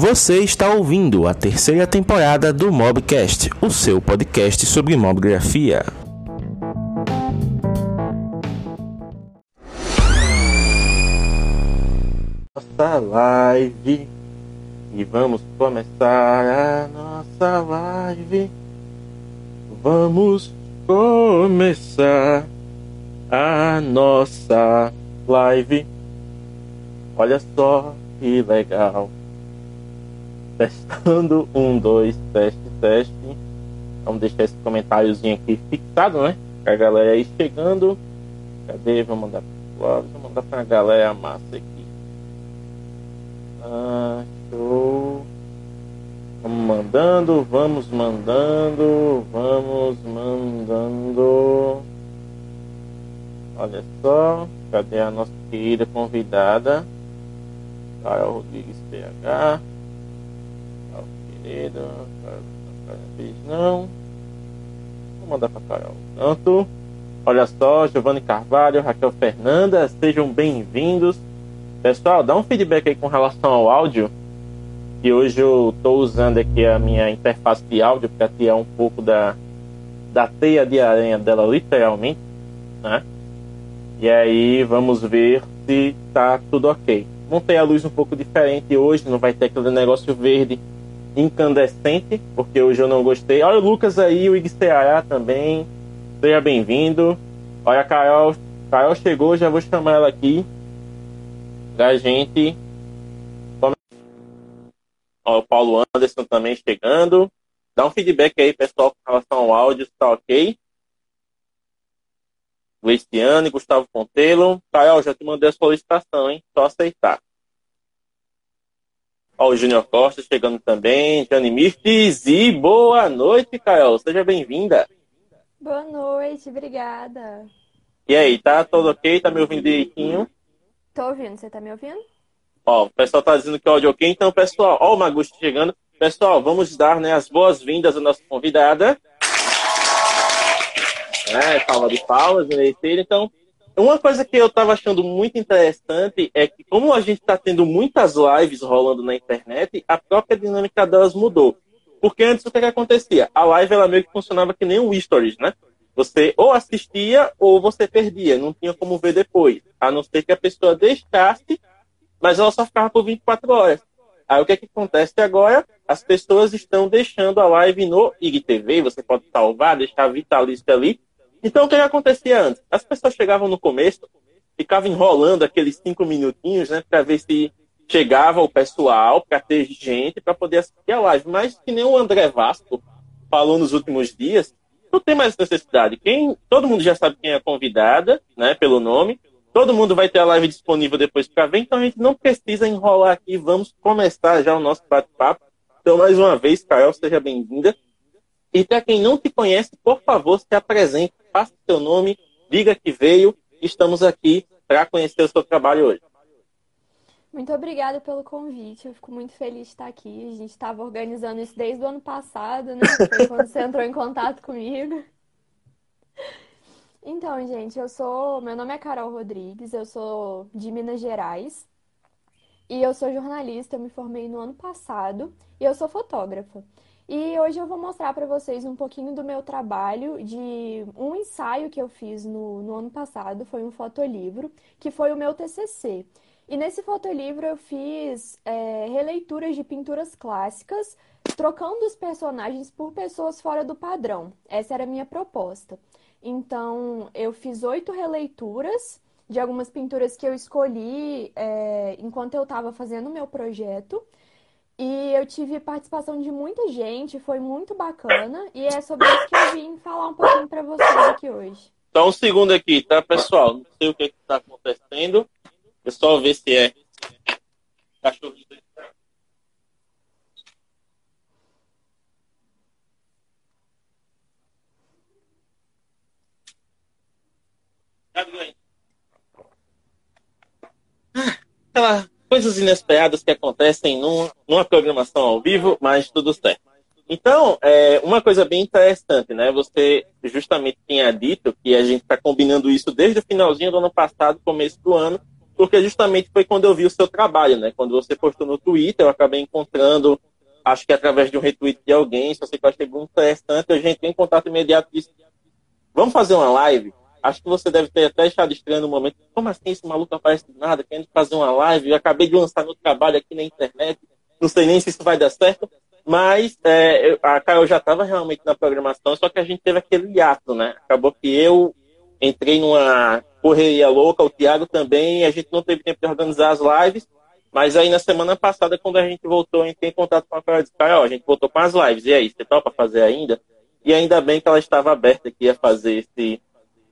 Você está ouvindo a terceira temporada do Mobcast, o seu podcast sobre mobgrafia. Nossa live e vamos começar a nossa live. Vamos começar a nossa live. Olha só que legal. Testando um, dois, teste, teste. Vamos deixar esse comentáriozinho aqui fixado, né? A galera aí chegando. Cadê? Vou mandar pro Vou mandar pra galera massa aqui. Ah, show. Vamos mandando, vamos mandando, vamos mandando. Olha só, cadê a nossa querida convidada? Carol Rodrigues PH. Não. Vou mandar para Carol. Tanto. Olha só, Giovanni Carvalho, Raquel Fernanda, sejam bem-vindos. Pessoal, dá um feedback aí com relação ao áudio. Que hoje eu estou usando aqui a minha interface de áudio para tirar um pouco da, da teia de aranha dela, literalmente. Né? E aí vamos ver se tá tudo ok. Montei a luz um pouco diferente hoje, não vai ter aquele negócio verde incandescente, porque hoje eu não gostei. Olha o Lucas aí, o Ixteará também. Seja bem-vindo. Olha a Carol. Carol chegou, já vou chamar ela aqui da gente. Ó, o Paulo Anderson também chegando. Dá um feedback aí, pessoal, com relação ao áudio, se tá ok. Luciane, Gustavo Pontelo. Caio, já te mandei a solicitação, hein? Só aceitar. Ó, o Júnior Costa chegando também. Jane Mirtes. E boa noite, Caio. Seja bem-vinda. Boa noite, obrigada. E aí, tá tudo ok? Tá me ouvindo direitinho? Tô ouvindo, você tá me ouvindo? Ó, o pessoal tá dizendo que o áudio ok, então, pessoal, ó, o Magusto chegando. Pessoal, vamos dar né, as boas-vindas à nossa convidada. É, fala de palmas, né, Então, uma coisa que eu tava achando muito interessante é que, como a gente tá tendo muitas lives rolando na internet, a própria dinâmica delas mudou. Porque antes o que, que acontecia? A live ela meio que funcionava que nem o Stories, né? Você ou assistia ou você perdia, não tinha como ver depois. A não ser que a pessoa deixasse, mas ela só ficava por 24 horas. Aí o que, é que acontece agora? As pessoas estão deixando a live no IGTV, você pode salvar, deixar vitalício ali. Então o que, que acontecia antes? As pessoas chegavam no começo, ficavam enrolando aqueles cinco minutinhos, né, para ver se chegava o pessoal, para ter gente, para poder assistir a live. Mas que nem o André Vasco falou nos últimos dias, não tem mais necessidade. Quem, todo mundo já sabe quem é convidada, né, pelo nome. Todo mundo vai ter a live disponível depois para ver, então a gente não precisa enrolar aqui. Vamos começar já o nosso bate-papo. Então, mais uma vez, Carol, seja bem-vinda. E para quem não te conhece, por favor, se apresente, faça seu nome, diga que veio. Estamos aqui para conhecer o seu trabalho hoje. Muito obrigada pelo convite. Eu fico muito feliz de estar aqui. A gente estava organizando isso desde o ano passado, né? Foi quando você entrou em contato comigo. Então, gente, eu sou. Meu nome é Carol Rodrigues, eu sou de Minas Gerais. E eu sou jornalista, eu me formei no ano passado e eu sou fotógrafa. E hoje eu vou mostrar para vocês um pouquinho do meu trabalho de um ensaio que eu fiz no, no ano passado, foi um fotolivro, que foi o meu TCC. E nesse fotolivro eu fiz é, releituras de pinturas clássicas, trocando os personagens por pessoas fora do padrão. Essa era a minha proposta. Então, eu fiz oito releituras de algumas pinturas que eu escolhi é, enquanto eu estava fazendo o meu projeto. E eu tive participação de muita gente, foi muito bacana. E é sobre isso que eu vim falar um pouquinho para vocês aqui hoje. Só um segundo aqui, tá, pessoal? Não sei o que está acontecendo. Eu só ver se é cachorro Aquelas coisas inesperadas que acontecem num, numa programação ao vivo, mas tudo certo. Então, é, uma coisa bem interessante, né? Você justamente tinha dito que a gente está combinando isso desde o finalzinho do ano passado, começo do ano, porque justamente foi quando eu vi o seu trabalho, né? Quando você postou no Twitter, eu acabei encontrando, acho que através de um retweet de alguém, só sei que eu achei muito interessante, eu já entrei em contato imediato e vamos fazer uma live? Acho que você deve ter até deixado estranho no momento. Como assim esse maluco aparece do nada, querendo fazer uma live? Eu acabei de lançar meu trabalho aqui na internet, não sei nem se isso vai dar certo. Mas é, a Carol já estava realmente na programação, só que a gente teve aquele hiato, né? Acabou que eu entrei numa correria louca, o Thiago também, a gente não teve tempo de organizar as lives, mas aí na semana passada, quando a gente voltou, entrei em contato com a Carol e disse, Carol, a gente voltou com as lives, e aí, você topa fazer ainda? E ainda bem que ela estava aberta aqui a fazer esse,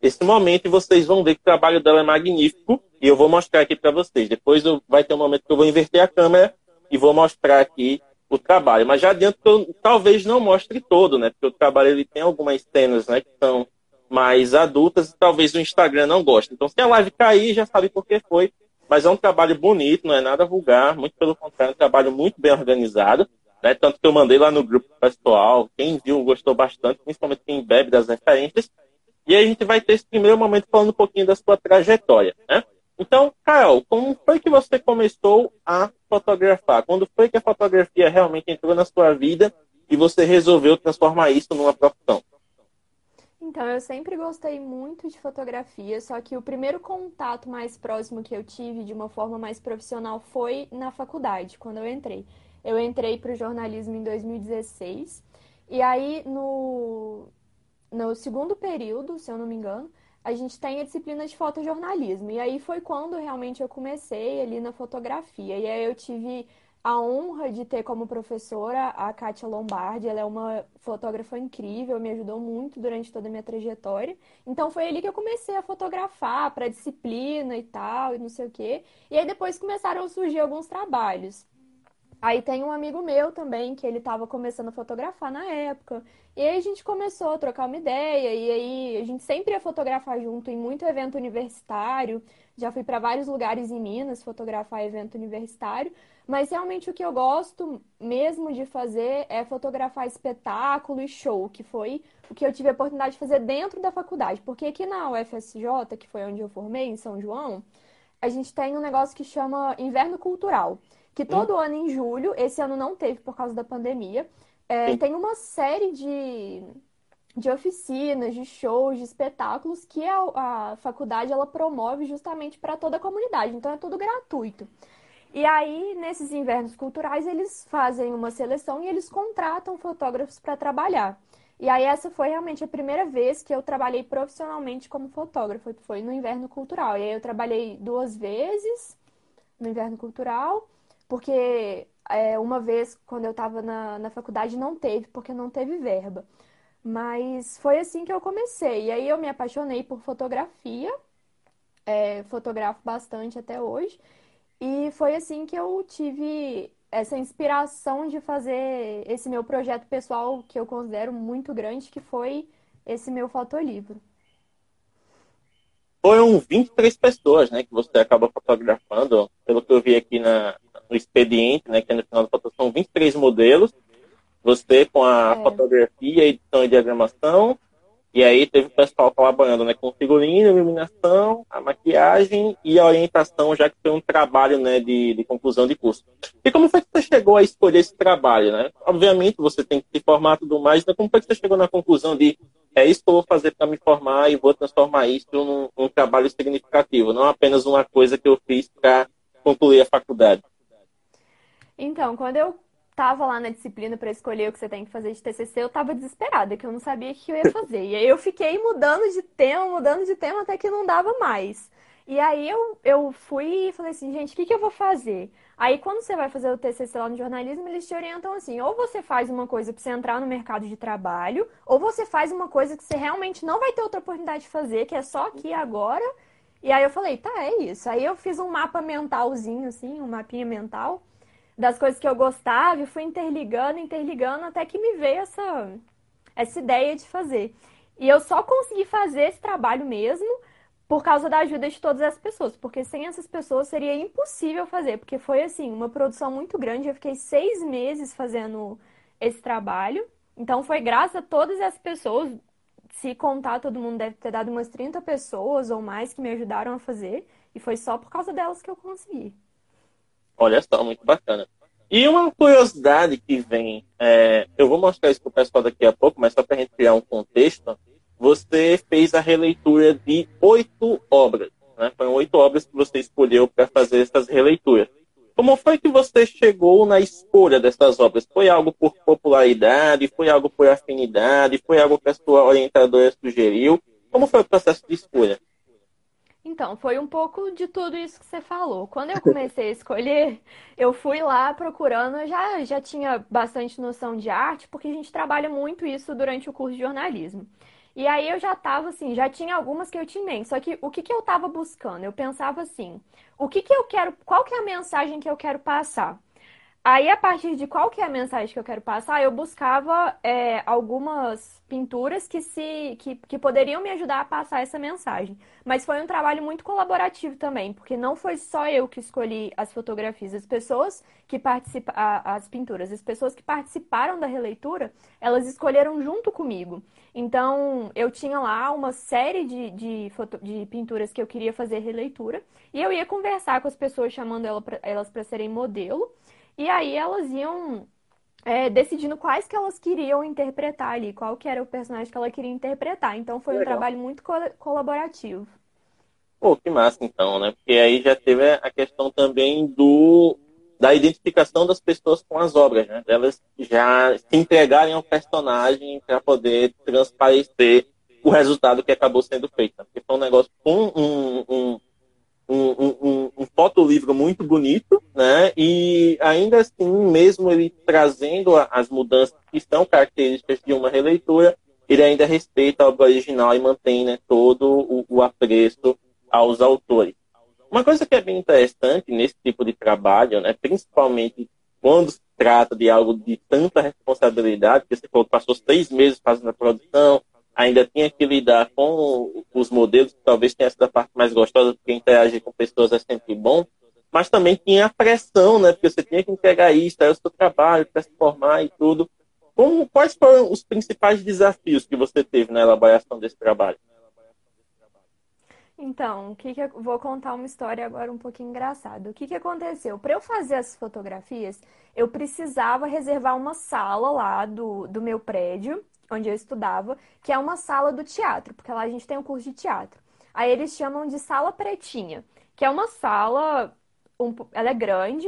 esse momento, e vocês vão ver que o trabalho dela é magnífico, e eu vou mostrar aqui para vocês. Depois eu, vai ter um momento que eu vou inverter a câmera e vou mostrar aqui o trabalho. Mas já adianto que eu talvez não mostre todo, né? Porque o trabalho ele tem algumas cenas, né, que são mais adultas e talvez o Instagram não goste. Então, se a live cair, já sabe por que foi. Mas é um trabalho bonito, não é nada vulgar, muito pelo contrário, é um trabalho muito bem organizado. Né? Tanto que eu mandei lá no grupo pessoal, quem viu gostou bastante, principalmente quem bebe das referências. E aí a gente vai ter esse primeiro momento falando um pouquinho da sua trajetória. Né? Então, Carol, como foi que você começou a fotografar? Quando foi que a fotografia realmente entrou na sua vida e você resolveu transformar isso numa profissão? Então, eu sempre gostei muito de fotografia, só que o primeiro contato mais próximo que eu tive de uma forma mais profissional foi na faculdade, quando eu entrei. Eu entrei para o jornalismo em 2016, e aí no, no segundo período, se eu não me engano, a gente tem a disciplina de fotojornalismo. E aí foi quando realmente eu comecei ali na fotografia. E aí eu tive a honra de ter como professora a Kátia Lombardi. Ela é uma fotógrafa incrível, me ajudou muito durante toda a minha trajetória. Então foi ali que eu comecei a fotografar para disciplina e tal, e não sei o quê. E aí depois começaram a surgir alguns trabalhos. Aí tem um amigo meu também, que ele estava começando a fotografar na época. E aí a gente começou a trocar uma ideia, e aí a gente sempre ia fotografar junto em muito evento universitário. Já fui para vários lugares em Minas fotografar evento universitário. Mas realmente o que eu gosto mesmo de fazer é fotografar espetáculo e show, que foi o que eu tive a oportunidade de fazer dentro da faculdade. Porque aqui na UFSJ, que foi onde eu formei, em São João, a gente tem um negócio que chama Inverno Cultural que todo hum. ano em julho, esse ano não teve por causa da pandemia, é, tem uma série de, de oficinas, de shows, de espetáculos que a, a faculdade ela promove justamente para toda a comunidade. Então é tudo gratuito. E aí, nesses invernos culturais, eles fazem uma seleção e eles contratam fotógrafos para trabalhar. E aí, essa foi realmente a primeira vez que eu trabalhei profissionalmente como fotógrafo, foi no inverno cultural. E aí, eu trabalhei duas vezes no inverno cultural porque é, uma vez, quando eu estava na, na faculdade, não teve, porque não teve verba. Mas foi assim que eu comecei. E aí eu me apaixonei por fotografia, é, fotografo bastante até hoje. E foi assim que eu tive essa inspiração de fazer esse meu projeto pessoal, que eu considero muito grande, que foi esse meu fotolivro. Foram 23 pessoas né, que você acabou fotografando, pelo que eu vi aqui na, no expediente, né, que é no final da foto, são 23 modelos. Você com a é. fotografia, edição e diagramação. E aí teve o pessoal colaborando né, com figurino, iluminação, a maquiagem e a orientação, já que foi um trabalho né, de, de conclusão de curso. E como foi que você chegou a escolher esse trabalho? Né? Obviamente você tem que se formar tudo mais, então como foi que você chegou na conclusão de é isso que eu vou fazer para me formar e vou transformar isso num, num trabalho significativo, não apenas uma coisa que eu fiz para concluir a faculdade? Então, quando eu tava lá na disciplina para escolher o que você tem que fazer de TCC, eu tava desesperada, que eu não sabia o que eu ia fazer. E aí eu fiquei mudando de tema, mudando de tema, até que não dava mais. E aí eu, eu fui e falei assim, gente, o que, que eu vou fazer? Aí quando você vai fazer o TCC lá no jornalismo, eles te orientam assim, ou você faz uma coisa para você entrar no mercado de trabalho, ou você faz uma coisa que você realmente não vai ter outra oportunidade de fazer, que é só aqui agora. E aí eu falei, tá, é isso. Aí eu fiz um mapa mentalzinho, assim, um mapinha mental das coisas que eu gostava e fui interligando, interligando, até que me veio essa, essa ideia de fazer. E eu só consegui fazer esse trabalho mesmo por causa da ajuda de todas as pessoas, porque sem essas pessoas seria impossível fazer, porque foi assim, uma produção muito grande. Eu fiquei seis meses fazendo esse trabalho. Então foi graças a todas as pessoas se contar todo mundo, deve ter dado umas 30 pessoas ou mais que me ajudaram a fazer. E foi só por causa delas que eu consegui. Olha só, muito bacana. E uma curiosidade que vem, é, eu vou mostrar isso para o pessoal daqui a pouco, mas só para a gente criar um contexto, você fez a releitura de oito obras. Né? Foram oito obras que você escolheu para fazer essas releituras. Como foi que você chegou na escolha dessas obras? Foi algo por popularidade? Foi algo por afinidade? Foi algo que a sua orientadora sugeriu? Como foi o processo de escolha? Então, foi um pouco de tudo isso que você falou. Quando eu comecei a escolher, eu fui lá procurando, eu já, já tinha bastante noção de arte, porque a gente trabalha muito isso durante o curso de jornalismo. E aí eu já tava assim, já tinha algumas que eu tinha em mente. Só que o que, que eu tava buscando? Eu pensava assim, o que, que eu quero, qual que é a mensagem que eu quero passar? Aí, a partir de qual que é a mensagem que eu quero passar, eu buscava é, algumas pinturas que, se, que, que poderiam me ajudar a passar essa mensagem. Mas foi um trabalho muito colaborativo também, porque não foi só eu que escolhi as fotografias. As pessoas que participaram, as pinturas, as pessoas que participaram da releitura, elas escolheram junto comigo. Então, eu tinha lá uma série de, de, foto, de pinturas que eu queria fazer releitura, e eu ia conversar com as pessoas, chamando elas para serem modelo. E aí elas iam é, decidindo quais que elas queriam interpretar ali, qual que era o personagem que ela queria interpretar. Então foi Legal. um trabalho muito co colaborativo. Pô, que massa então, né? Porque aí já teve a questão também do da identificação das pessoas com as obras, né? Elas já se entregarem ao personagem para poder transparecer o resultado que acabou sendo feito. Né? Porque foi um negócio com um, um, um, um, um fotolivro muito bonito, né? E ainda assim, mesmo ele trazendo as mudanças que são características de uma releitura, ele ainda respeita a obra original e mantém né, todo o, o apreço aos autores. Uma coisa que é bem interessante nesse tipo de trabalho, né, principalmente quando se trata de algo de tanta responsabilidade, que você falou passou três meses fazendo a produção, ainda tinha que lidar com os modelos, que talvez tenha sido a parte mais gostosa, porque interagir com pessoas é sempre bom, mas também tinha a pressão, né? Porque você tinha que entregar isso, era o seu trabalho para se formar e tudo. Como, quais foram os principais desafios que você teve na elaboração desse trabalho? Então, o que, que eu vou contar uma história agora um pouquinho engraçada. O que, que aconteceu? Para eu fazer as fotografias, eu precisava reservar uma sala lá do, do meu prédio onde eu estudava, que é uma sala do teatro, porque lá a gente tem um curso de teatro. Aí eles chamam de sala pretinha, que é uma sala, um, ela é grande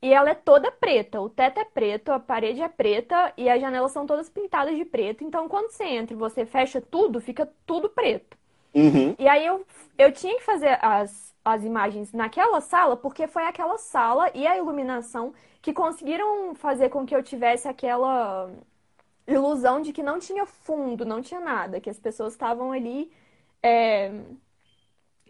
e ela é toda preta. O teto é preto, a parede é preta e as janelas são todas pintadas de preto. Então, quando você entra e você fecha tudo, fica tudo preto. Uhum. E aí eu, eu tinha que fazer as, as imagens naquela sala, porque foi aquela sala e a iluminação que conseguiram fazer com que eu tivesse aquela ilusão de que não tinha fundo, não tinha nada, que as pessoas estavam ali é,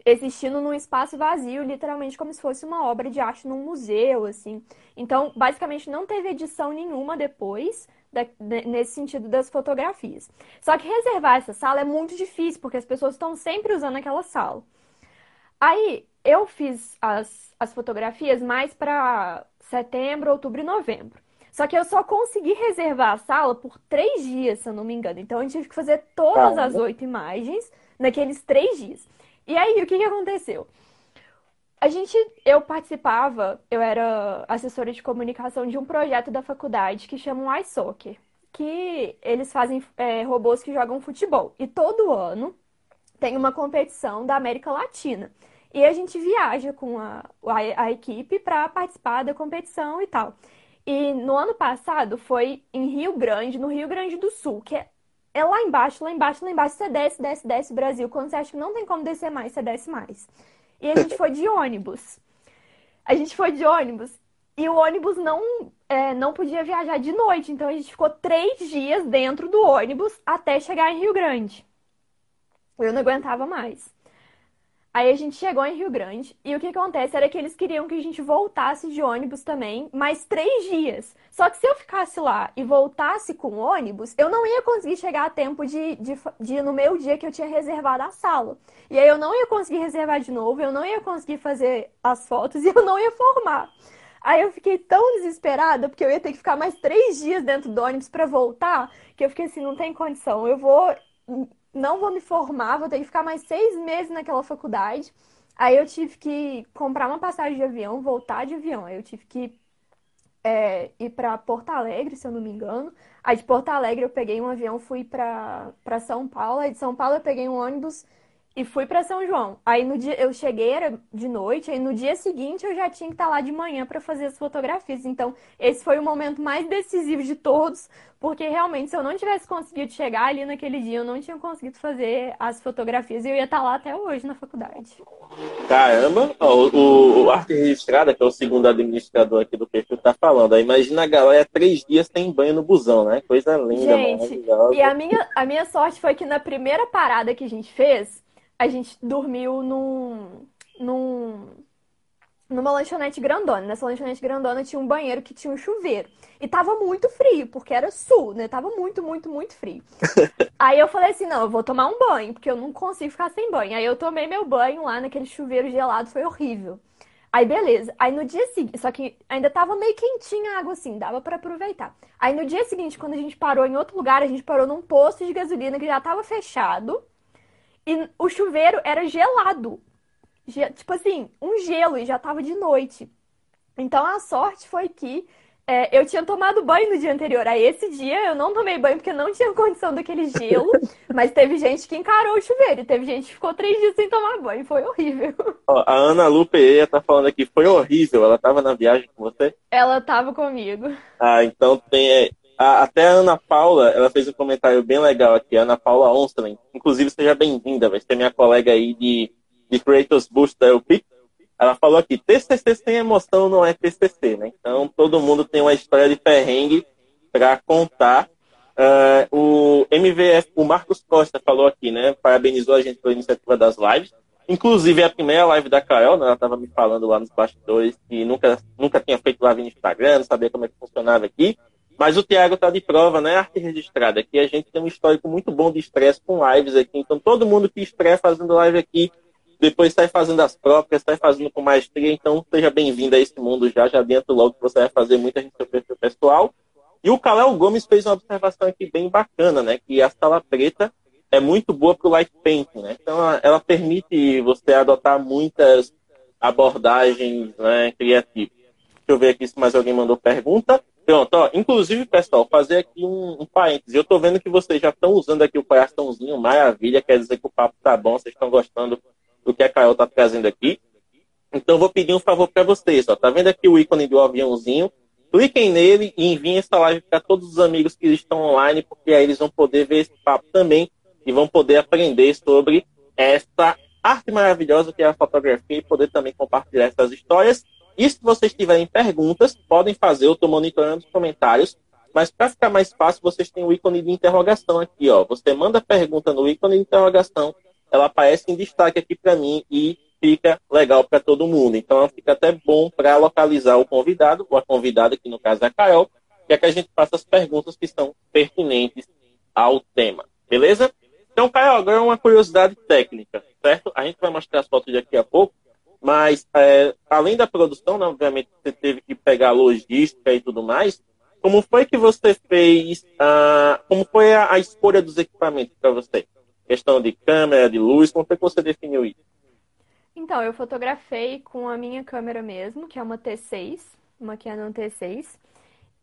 existindo num espaço vazio, literalmente como se fosse uma obra de arte num museu, assim. Então, basicamente, não teve edição nenhuma depois, da, nesse sentido das fotografias. Só que reservar essa sala é muito difícil, porque as pessoas estão sempre usando aquela sala. Aí, eu fiz as, as fotografias mais para setembro, outubro e novembro. Só que eu só consegui reservar a sala por três dias, se eu não me engano. Então eu tive que fazer todas as oito imagens naqueles três dias. E aí, o que, que aconteceu? A gente, eu participava, eu era assessora de comunicação de um projeto da faculdade que chama o iSoccer, que eles fazem é, robôs que jogam futebol. E todo ano tem uma competição da América Latina. E a gente viaja com a, a, a equipe para participar da competição e tal. E no ano passado foi em Rio Grande, no Rio Grande do Sul, que é, é lá embaixo, lá embaixo, lá embaixo. Você desce, desce, desce Brasil. Quando você acha que não tem como descer mais, você desce mais. E a gente foi de ônibus. A gente foi de ônibus e o ônibus não, é, não podia viajar de noite. Então a gente ficou três dias dentro do ônibus até chegar em Rio Grande. Eu não aguentava mais. Aí a gente chegou em Rio Grande e o que acontece era que eles queriam que a gente voltasse de ônibus também mais três dias. Só que se eu ficasse lá e voltasse com ônibus, eu não ia conseguir chegar a tempo de, de, de no meu dia que eu tinha reservado a sala. E aí eu não ia conseguir reservar de novo, eu não ia conseguir fazer as fotos e eu não ia formar. Aí eu fiquei tão desesperada, porque eu ia ter que ficar mais três dias dentro do ônibus para voltar, que eu fiquei assim, não tem condição. Eu vou não vou me formar, vou ter que ficar mais seis meses naquela faculdade. Aí eu tive que comprar uma passagem de avião, voltar de avião. Aí eu tive que é, ir para Porto Alegre, se eu não me engano. Aí de Porto Alegre eu peguei um avião, fui para São Paulo. Aí de São Paulo eu peguei um ônibus e fui para São João. Aí no dia eu cheguei era de noite, aí no dia seguinte eu já tinha que estar tá lá de manhã para fazer as fotografias. Então, esse foi o momento mais decisivo de todos, porque realmente se eu não tivesse conseguido chegar ali naquele dia, eu não tinha conseguido fazer as fotografias e eu ia estar tá lá até hoje na faculdade. Caramba, o, o Arte Registrada, que é o segundo administrador aqui do perfil, tá falando. Imagina a galera três dias sem banho no busão, né? Coisa linda, Gente, e a minha, a minha sorte foi que na primeira parada que a gente fez, a gente dormiu num, num, numa lanchonete grandona. Nessa lanchonete grandona tinha um banheiro que tinha um chuveiro. E tava muito frio, porque era sul, né? Tava muito, muito, muito frio. Aí eu falei assim: não, eu vou tomar um banho, porque eu não consigo ficar sem banho. Aí eu tomei meu banho lá naquele chuveiro gelado, foi horrível. Aí beleza. Aí no dia seguinte, só que ainda tava meio quentinha a água assim, dava para aproveitar. Aí no dia seguinte, quando a gente parou em outro lugar, a gente parou num posto de gasolina que já tava fechado. E o chuveiro era gelado. Tipo assim, um gelo e já tava de noite. Então a sorte foi que é, eu tinha tomado banho no dia anterior. Aí esse dia eu não tomei banho porque não tinha condição daquele gelo. mas teve gente que encarou o chuveiro. E teve gente que ficou três dias sem tomar banho. Foi horrível. Ó, a Ana Lu Pereira tá falando aqui, foi horrível. Ela tava na viagem com você? Ela tava comigo. Ah, então tem. É, a, até a Ana Paula, ela fez um comentário bem legal aqui, Ana Paula Onstling. Inclusive, seja bem-vinda, vai ser minha colega aí de, de Creators Boost da UP. Ela falou aqui, TCC sem emoção não é TCC, né? Então, todo mundo tem uma história de perrengue para contar. Uh, o MVF, o Marcos Costa falou aqui, né? Parabenizou a gente pela iniciativa das lives. Inclusive, a primeira live da Carol, né, ela estava me falando lá nos bastidores que nunca, nunca tinha feito live no Instagram, não sabia como é que funcionava aqui. Mas o Thiago está de prova, né? Arte registrada. Aqui a gente tem um histórico muito bom de estresse com lives aqui. Então todo mundo que estressa fazendo live aqui, depois sai fazendo as próprias, sai fazendo com maestria. Então seja bem-vindo a esse mundo já. Já dentro logo que você vai fazer muita gente perfil pessoal. E o Kalel Gomes fez uma observação aqui bem bacana, né? Que a sala preta é muito boa para o light painting, né? Então ela, ela permite você adotar muitas abordagens né, criativas. Deixa eu ver aqui se mais alguém mandou pergunta. Pronto, ó, inclusive, pessoal, fazer aqui um, um parênteses. Eu tô vendo que vocês já estão usando aqui o coraçãozinho, maravilha, quer dizer que o papo tá bom, vocês estão gostando do que a Carol tá trazendo aqui. Então, vou pedir um favor para vocês, ó. Tá vendo aqui o ícone do aviãozinho? Cliquem nele e enviem essa live para todos os amigos que estão online, porque aí eles vão poder ver esse papo também e vão poder aprender sobre essa arte maravilhosa que é a fotografia e poder também compartilhar essas histórias. E se vocês tiverem perguntas, podem fazer, eu estou monitorando os comentários. Mas para ficar mais fácil, vocês têm o ícone de interrogação aqui, ó. Você manda pergunta no ícone de interrogação, ela aparece em destaque aqui para mim e fica legal para todo mundo. Então fica até bom para localizar o convidado, ou a convidada, que no caso é a Carol, que é que a gente faça as perguntas que são pertinentes ao tema. Beleza? Então, Carol, agora uma curiosidade técnica, certo? A gente vai mostrar as fotos daqui a pouco. Mas, é, além da produção, né, obviamente, você teve que pegar logística e tudo mais. Como foi que você fez? Uh, como foi a, a, escolha dos equipamentos para você? Questão de câmera, de luz, como foi que você definiu isso? Então, eu fotografei com a minha câmera mesmo, que é uma T6, uma Canon T6.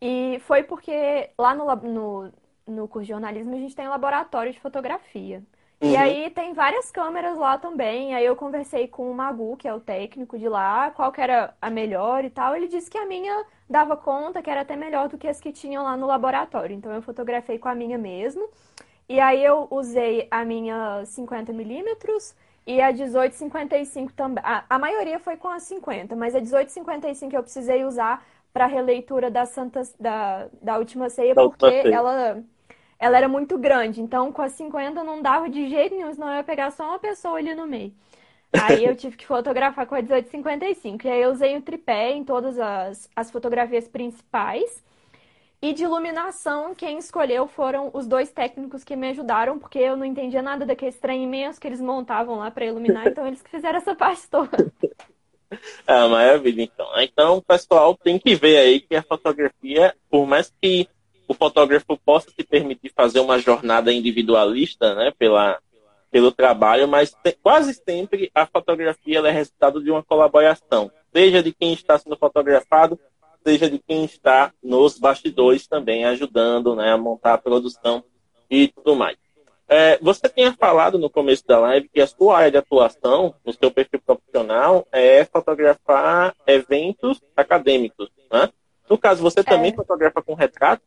E foi porque lá no, no, no curso de jornalismo a gente tem laboratório de fotografia. Uhum. E aí tem várias câmeras lá também. Aí eu conversei com o Magu, que é o técnico de lá, qual que era a melhor e tal. Ele disse que a minha dava conta, que era até melhor do que as que tinham lá no laboratório. Então eu fotografei com a minha mesmo. E aí eu usei a minha 50mm e a 1855 também. A, a maioria foi com a 50, mas a 1855 eu precisei usar para releitura da Santas da, da última ceia, da porque última ceia. ela ela era muito grande. Então, com as 50 não dava de jeito nenhum, senão eu ia pegar só uma pessoa ali no meio. Aí eu tive que fotografar com a 1855. E aí eu usei o tripé em todas as, as fotografias principais. E de iluminação, quem escolheu foram os dois técnicos que me ajudaram, porque eu não entendia nada daquele trem imenso que eles montavam lá para iluminar, então eles que fizeram essa parte toda. Ah, maravilha, então. Então, o pessoal tem que ver aí que a fotografia, por mais que o fotógrafo possa se permitir fazer uma jornada individualista, né, pela, pelo trabalho, mas te, quase sempre a fotografia é resultado de uma colaboração, seja de quem está sendo fotografado, seja de quem está nos bastidores também ajudando né, a montar a produção e tudo mais. É, você tinha falado no começo da live que a sua área de atuação, no seu perfil profissional, é fotografar eventos acadêmicos. Né? No caso, você também é. fotografa com retrato?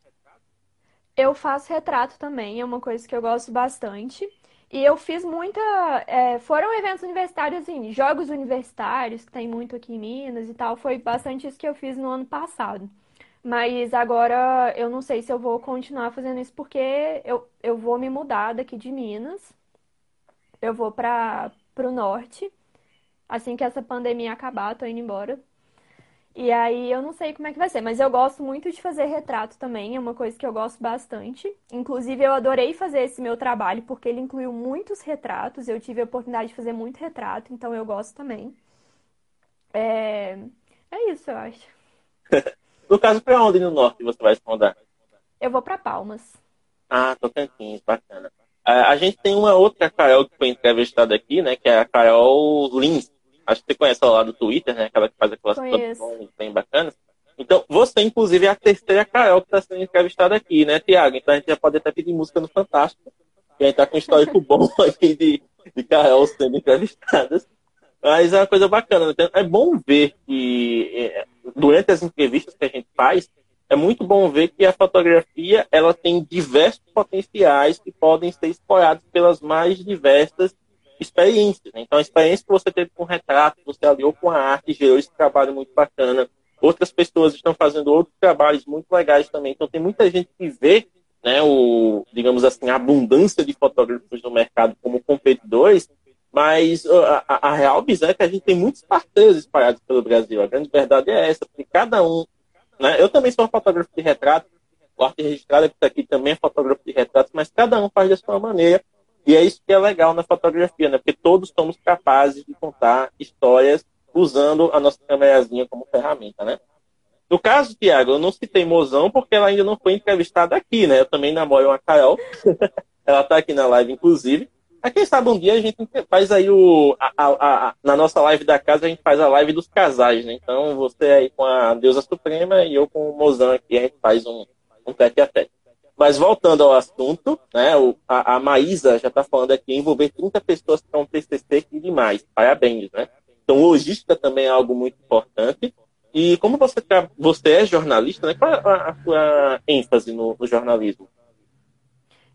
Eu faço retrato também, é uma coisa que eu gosto bastante. E eu fiz muita. É, foram eventos universitários, assim, jogos universitários, que tem muito aqui em Minas e tal. Foi bastante isso que eu fiz no ano passado. Mas agora eu não sei se eu vou continuar fazendo isso, porque eu, eu vou me mudar daqui de Minas. Eu vou para o norte. Assim que essa pandemia acabar, tô indo embora. E aí eu não sei como é que vai ser, mas eu gosto muito de fazer retrato também, é uma coisa que eu gosto bastante. Inclusive, eu adorei fazer esse meu trabalho porque ele incluiu muitos retratos, eu tive a oportunidade de fazer muito retrato, então eu gosto também. É, é isso, eu acho. no caso, para onde no norte você vai mudar? Eu vou para Palmas. Ah, Tocantins, bacana. A gente tem uma outra Carol que foi entrevistada aqui, né, que é a Carol Lins. Acho que você conhece ela lá do Twitter, né? Aquela que faz aquelas produções bem bacanas. Então, você, inclusive, é a terceira Carol que está sendo entrevistada aqui, né, Tiago? Então, a gente já pode até pedir música no Fantástico. E a gente está com um histórico bom aqui de, de Carol sendo entrevistadas. Mas é uma coisa bacana. Então, é bom ver que, é, durante as entrevistas que a gente faz, é muito bom ver que a fotografia ela tem diversos potenciais que podem ser explorados pelas mais diversas experiências. Né? Então, a experiência que você teve com o retrato, você aliou com a arte, gerou esse trabalho muito bacana. Outras pessoas estão fazendo outros trabalhos muito legais também. Então, tem muita gente que vê, né, o, digamos assim, a abundância de fotógrafos no mercado como competidores, mas a, a, a real bizarra é que a gente tem muitos parceiros espalhados pelo Brasil. A grande verdade é essa, porque cada um. Né, eu também sou um fotógrafo de retrato, o arte registrada que está aqui também é fotógrafo de retratos, mas cada um faz da sua maneira. E é isso que é legal na fotografia, né? Porque todos somos capazes de contar histórias usando a nossa câmerazinha como ferramenta, né? No caso, Tiago, eu não citei Mozão porque ela ainda não foi entrevistada aqui, né? Eu também namoro uma Carol. ela está aqui na live, inclusive. Mas quem sabe um dia a gente faz aí o. A, a, a, na nossa live da casa, a gente faz a live dos casais, né? Então você aí com a Deusa Suprema e eu com o Mozão aqui, a gente faz um, um tete a tete. Mas voltando ao assunto, né, o, a, a Maísa já está falando aqui, envolver 30 pessoas para um TCC, que demais, parabéns, né? Então, logística também é algo muito importante. E como você, tá, você é jornalista, né, qual é a, a sua ênfase no, no jornalismo?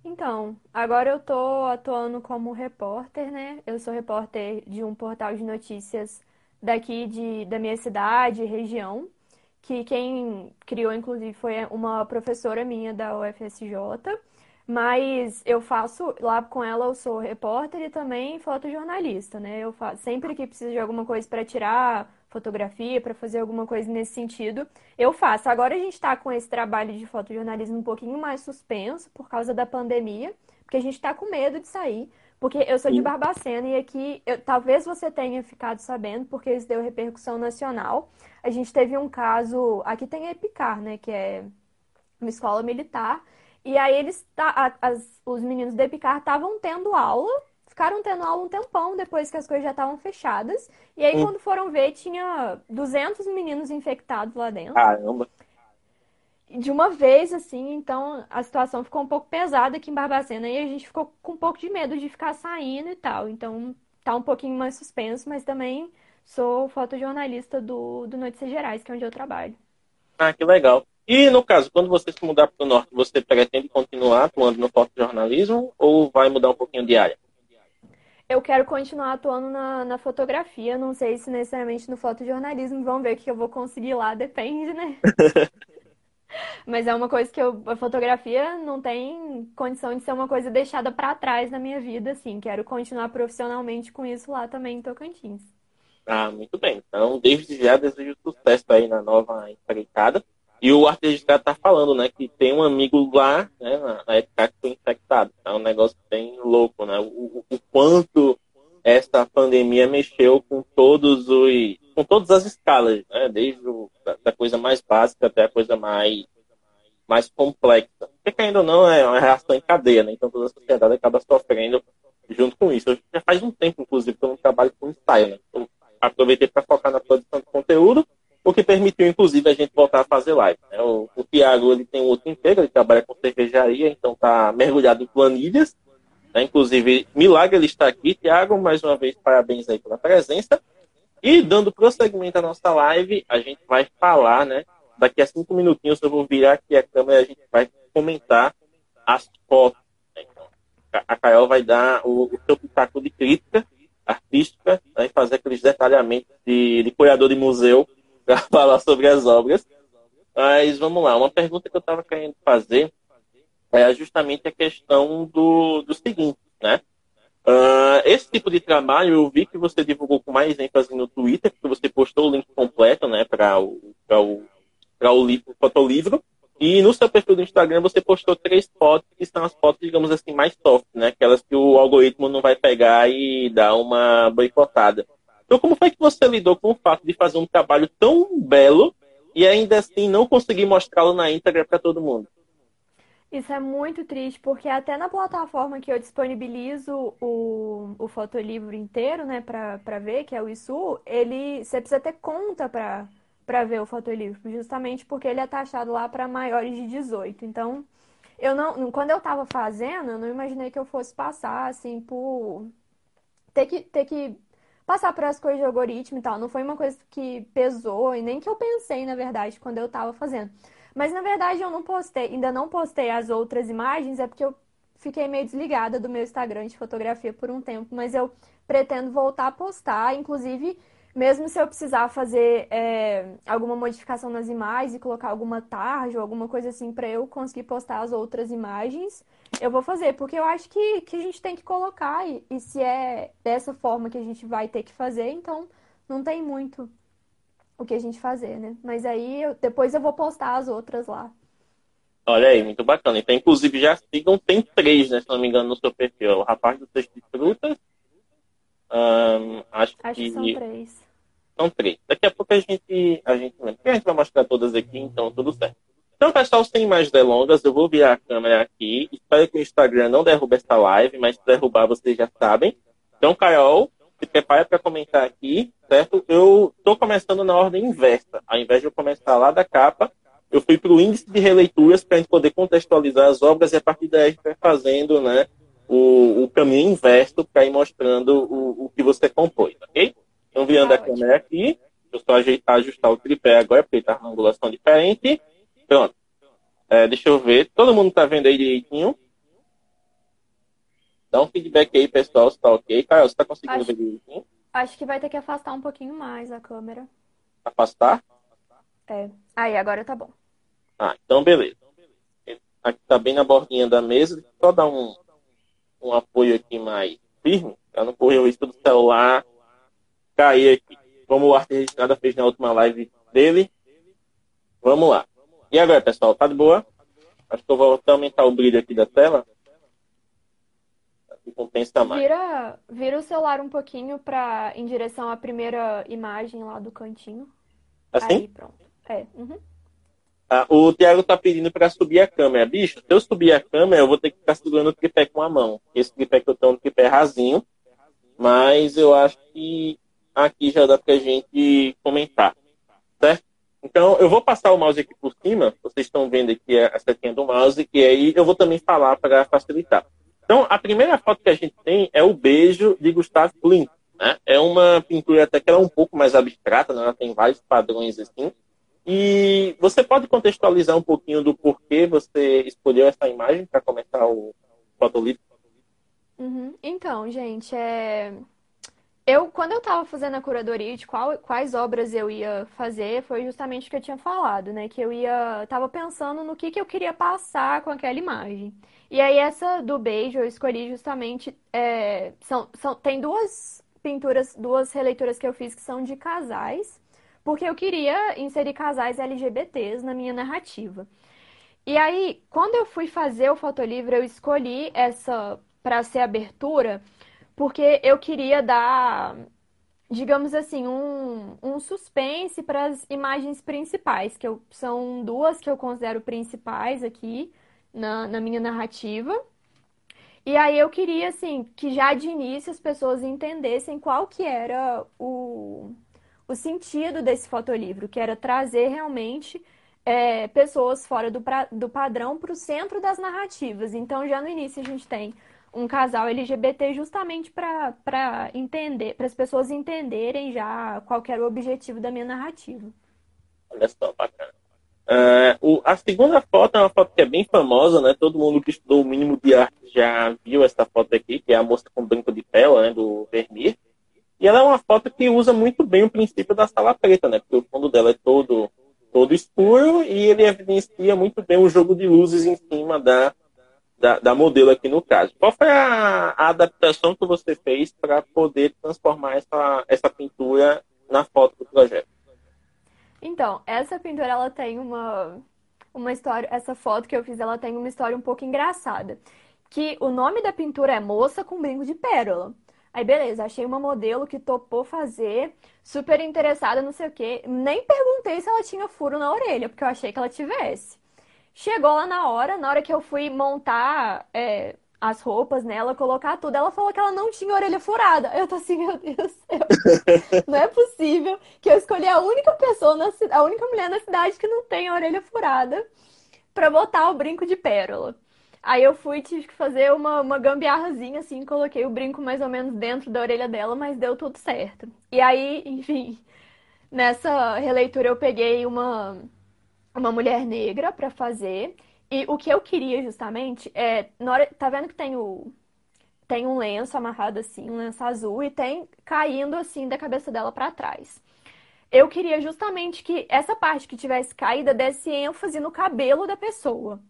Então, agora eu estou atuando como repórter, né? Eu sou repórter de um portal de notícias daqui de, da minha cidade, região que quem criou, inclusive, foi uma professora minha da UFSJ. Mas eu faço, lá com ela eu sou repórter e também fotojornalista, né? Eu faço, sempre que preciso de alguma coisa para tirar fotografia, para fazer alguma coisa nesse sentido, eu faço. Agora a gente está com esse trabalho de fotojornalismo um pouquinho mais suspenso por causa da pandemia, porque a gente está com medo de sair. Porque eu sou de Barbacena e aqui, eu, talvez você tenha ficado sabendo, porque isso deu repercussão nacional. A gente teve um caso, aqui tem a Epicar, né, que é uma escola militar, e aí eles, as, os meninos da Epicar estavam tendo aula, ficaram tendo aula um tempão depois que as coisas já estavam fechadas, e aí hum. quando foram ver, tinha 200 meninos infectados lá dentro. Caramba! De uma vez, assim, então a situação ficou um pouco pesada aqui em Barbacena e a gente ficou com um pouco de medo de ficar saindo e tal. Então tá um pouquinho mais suspenso, mas também sou fotojornalista do, do Notícias Gerais, que é onde eu trabalho. Ah, que legal. E no caso, quando você se mudar para o norte, você pretende continuar atuando no fotojornalismo ou vai mudar um pouquinho de área? Eu quero continuar atuando na, na fotografia, não sei se necessariamente no fotojornalismo, vamos ver o que eu vou conseguir lá, depende, né? Mas é uma coisa que eu, a fotografia não tem condição de ser uma coisa deixada para trás na minha vida, assim. Quero continuar profissionalmente com isso lá também em Tocantins. Ah, muito bem. Então, desde já desejo sucesso aí na nova empreitada. E o arte registrado tá falando, né, que tem um amigo lá, né, na época que foi infectado. É um negócio bem louco, né? O, o, o quanto essa pandemia mexeu com todos os com todas as escalas, né? Desde o, da, da, coisa mais básica até a coisa mais mais complexa. Porque ainda não é uma reação em cadeia, né? Então toda a sociedade acaba sofrendo junto com isso. Eu já faz um tempo, inclusive, que eu não trabalho com ensaio, né? Eu aproveitei para focar na produção de conteúdo, o que permitiu, inclusive, a gente voltar a fazer live. Né? O, o Tiago ele tem um outro emprego, ele trabalha com cervejaria, então está mergulhado em planilhas. Né? Inclusive, milagre ele está aqui. Tiago, mais uma vez, parabéns aí pela presença. E dando prosseguimento à nossa live, a gente vai falar, né? Daqui a cinco minutinhos eu vou virar aqui a câmera e a gente vai comentar as fotos. Né? Então, a Carol vai dar o, o seu pitaco de crítica artística né? fazer aqueles detalhamentos de, de curador de museu para falar sobre as obras. Mas vamos lá, uma pergunta que eu estava querendo fazer é justamente a questão do, do seguinte, né? Uh, esse tipo de trabalho eu vi que você divulgou com mais ênfase no Twitter, porque você postou o link completo né, para o, o, o livro, fotolivro. E no seu perfil do Instagram você postou três fotos que são as fotos, digamos assim, mais soft, né? Aquelas que o algoritmo não vai pegar e dar uma boicotada. Então, como foi que você lidou com o fato de fazer um trabalho tão belo e ainda assim não conseguir mostrá-lo na íntegra para todo mundo? Isso é muito triste, porque até na plataforma que eu disponibilizo o, o fotolivro inteiro, né, para ver, que é o ISU, ele, você precisa ter conta para para ver o fotolivro, justamente porque ele é taxado lá para maiores de 18. Então, eu não, quando eu estava fazendo, eu não imaginei que eu fosse passar assim por ter que ter que passar por as coisas de algoritmo e tal. Não foi uma coisa que pesou e nem que eu pensei, na verdade, quando eu estava fazendo. Mas na verdade eu não postei, ainda não postei as outras imagens, é porque eu fiquei meio desligada do meu Instagram de fotografia por um tempo, mas eu pretendo voltar a postar, inclusive mesmo se eu precisar fazer é, alguma modificação nas imagens e colocar alguma tarja ou alguma coisa assim para eu conseguir postar as outras imagens, eu vou fazer, porque eu acho que, que a gente tem que colocar, e, e se é dessa forma que a gente vai ter que fazer, então não tem muito o que a gente fazer, né? Mas aí eu, depois eu vou postar as outras lá. Olha aí, muito bacana. Então, inclusive, já sigam, tem três, né? Se não me engano, no seu perfil. O rapaz do texto de frutas. Acho, acho que, que são três. São três. Daqui a pouco a gente, a gente lembra. a gente vai mostrar todas aqui, então tudo certo. Então, pessoal, sem mais delongas, eu vou virar a câmera aqui. Espero que o Instagram não derrube essa live, mas se derrubar, vocês já sabem. Então, Carol, se prepara para comentar aqui, certo? Eu estou começando na ordem inversa. Ao invés de eu começar lá da capa, eu fui para o índice de releituras para a gente poder contextualizar as obras e a partir daí a gente vai fazendo né, o, o caminho inverso para ir mostrando o, o que você compôs, ok? Então, virando tá a câmera aqui, eu só ajeitar, ajustar o tripé agora, porque está uma angulação diferente. Pronto. É, deixa eu ver. Todo mundo está vendo aí direitinho? Dá um feedback aí, pessoal, se tá ok. Caio, você tá conseguindo acho, ver direitinho? Acho que vai ter que afastar um pouquinho mais a câmera. Afastar? É. Aí, agora tá bom. Ah, então beleza. Aqui tá bem na bordinha da mesa. Só dar um, um apoio aqui mais firme, para não correr o risco do celular cair aqui. Como o Arte Registrada fez na última live dele. Vamos lá. E agora, pessoal, tá de boa? Acho que eu vou até aumentar o brilho aqui da tela compensa mais. Vira, vira o celular um pouquinho para em direção à primeira imagem lá do cantinho. Assim? Aí, pronto. É. Uhum. Ah, o Thiago tá pedindo para subir a câmera. Bicho, se eu subir a câmera, eu vou ter que ficar segurando o tripé com a mão. Esse tripé que eu tenho é um tripé rasinho. Mas eu acho que aqui já dá pra gente comentar. Certo? Então, eu vou passar o mouse aqui por cima. Vocês estão vendo aqui a setinha do mouse. E aí eu vou também falar para facilitar. Então, a primeira foto que a gente tem é o beijo de Gustave Klimt. Né? É uma pintura até que ela é um pouco mais abstrata, né? ela tem vários padrões assim. E você pode contextualizar um pouquinho do porquê você escolheu essa imagem para começar o fotolivro? Uhum. Então, gente, é... eu quando eu estava fazendo a curadoria de qual, quais obras eu ia fazer, foi justamente o que eu tinha falado, né? Que eu ia, estava pensando no que, que eu queria passar com aquela imagem. E aí essa do beijo eu escolhi justamente é, são, são tem duas pinturas, duas releituras que eu fiz que são de casais, porque eu queria inserir casais LGBTs na minha narrativa. E aí, quando eu fui fazer o fotolivro, eu escolhi essa para ser abertura, porque eu queria dar digamos assim, um, um suspense para as imagens principais, que eu, são duas que eu considero principais aqui na, na minha narrativa. E aí eu queria, assim, que já de início as pessoas entendessem qual que era o, o sentido desse fotolivro, que era trazer realmente é, pessoas fora do, pra, do padrão para o centro das narrativas. Então, já no início a gente tem um casal LGBT justamente para entender, para as pessoas entenderem já qual era o objetivo da minha narrativa. Olha só, bacana. Uh, o, a segunda foto é uma foto que é bem famosa, né? Todo mundo que estudou o mínimo de arte já viu essa foto aqui, que é a moça com brinco de tela, né? Do Vermeer. E ela é uma foto que usa muito bem o princípio da sala preta, né? Porque o fundo dela é todo, todo escuro e ele evidencia muito bem o jogo de luzes em cima da, da, da modelo aqui no caso. Qual foi a, a adaptação que você fez para poder transformar essa, essa pintura na foto do projeto? Então, essa pintura ela tem uma, uma história, essa foto que eu fiz, ela tem uma história um pouco engraçada. Que o nome da pintura é Moça com Brinco de Pérola. Aí, beleza, achei uma modelo que topou fazer, super interessada, não sei o quê. Nem perguntei se ela tinha furo na orelha, porque eu achei que ela tivesse. Chegou lá na hora, na hora que eu fui montar é, as roupas nela, colocar tudo, ela falou que ela não tinha orelha furada. Eu tô assim, meu Deus do céu. não é possível que eu escolhi a única pessoa, na, a única mulher na cidade que não tem orelha furada para botar o brinco de pérola. Aí eu fui, tive que fazer uma, uma gambiarrazinha, assim, coloquei o brinco mais ou menos dentro da orelha dela, mas deu tudo certo. E aí, enfim, nessa releitura eu peguei uma, uma mulher negra para fazer. E o que eu queria justamente é. Na hora, tá vendo que tem o. Tem um lenço amarrado assim, um lenço azul, e tem caindo assim da cabeça dela para trás. Eu queria justamente que essa parte que tivesse caída desse ênfase no cabelo da pessoa.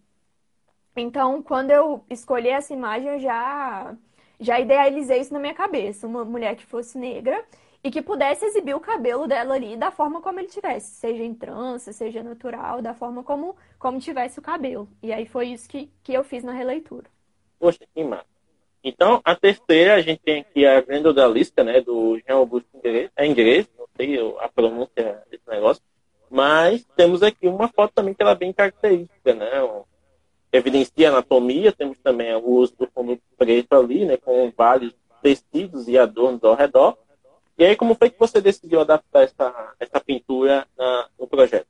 Então, quando eu escolhi essa imagem, eu já, já idealizei isso na minha cabeça. Uma mulher que fosse negra e que pudesse exibir o cabelo dela ali da forma como ele tivesse, seja em trança, seja natural, da forma como, como tivesse o cabelo. E aí foi isso que, que eu fiz na releitura. Poxa, que massa. Então, a terceira, a gente tem aqui a Grande Odalisca, né, do Jean Augusto Inglês. É inglês, não sei a pronúncia desse negócio. Mas temos aqui uma foto também que ela é bem característica, né? evidencia a anatomia, temos também o uso do fundo preto ali, né, com vários tecidos e adornos ao redor. E aí, como foi que você decidiu adaptar essa, essa pintura no projeto?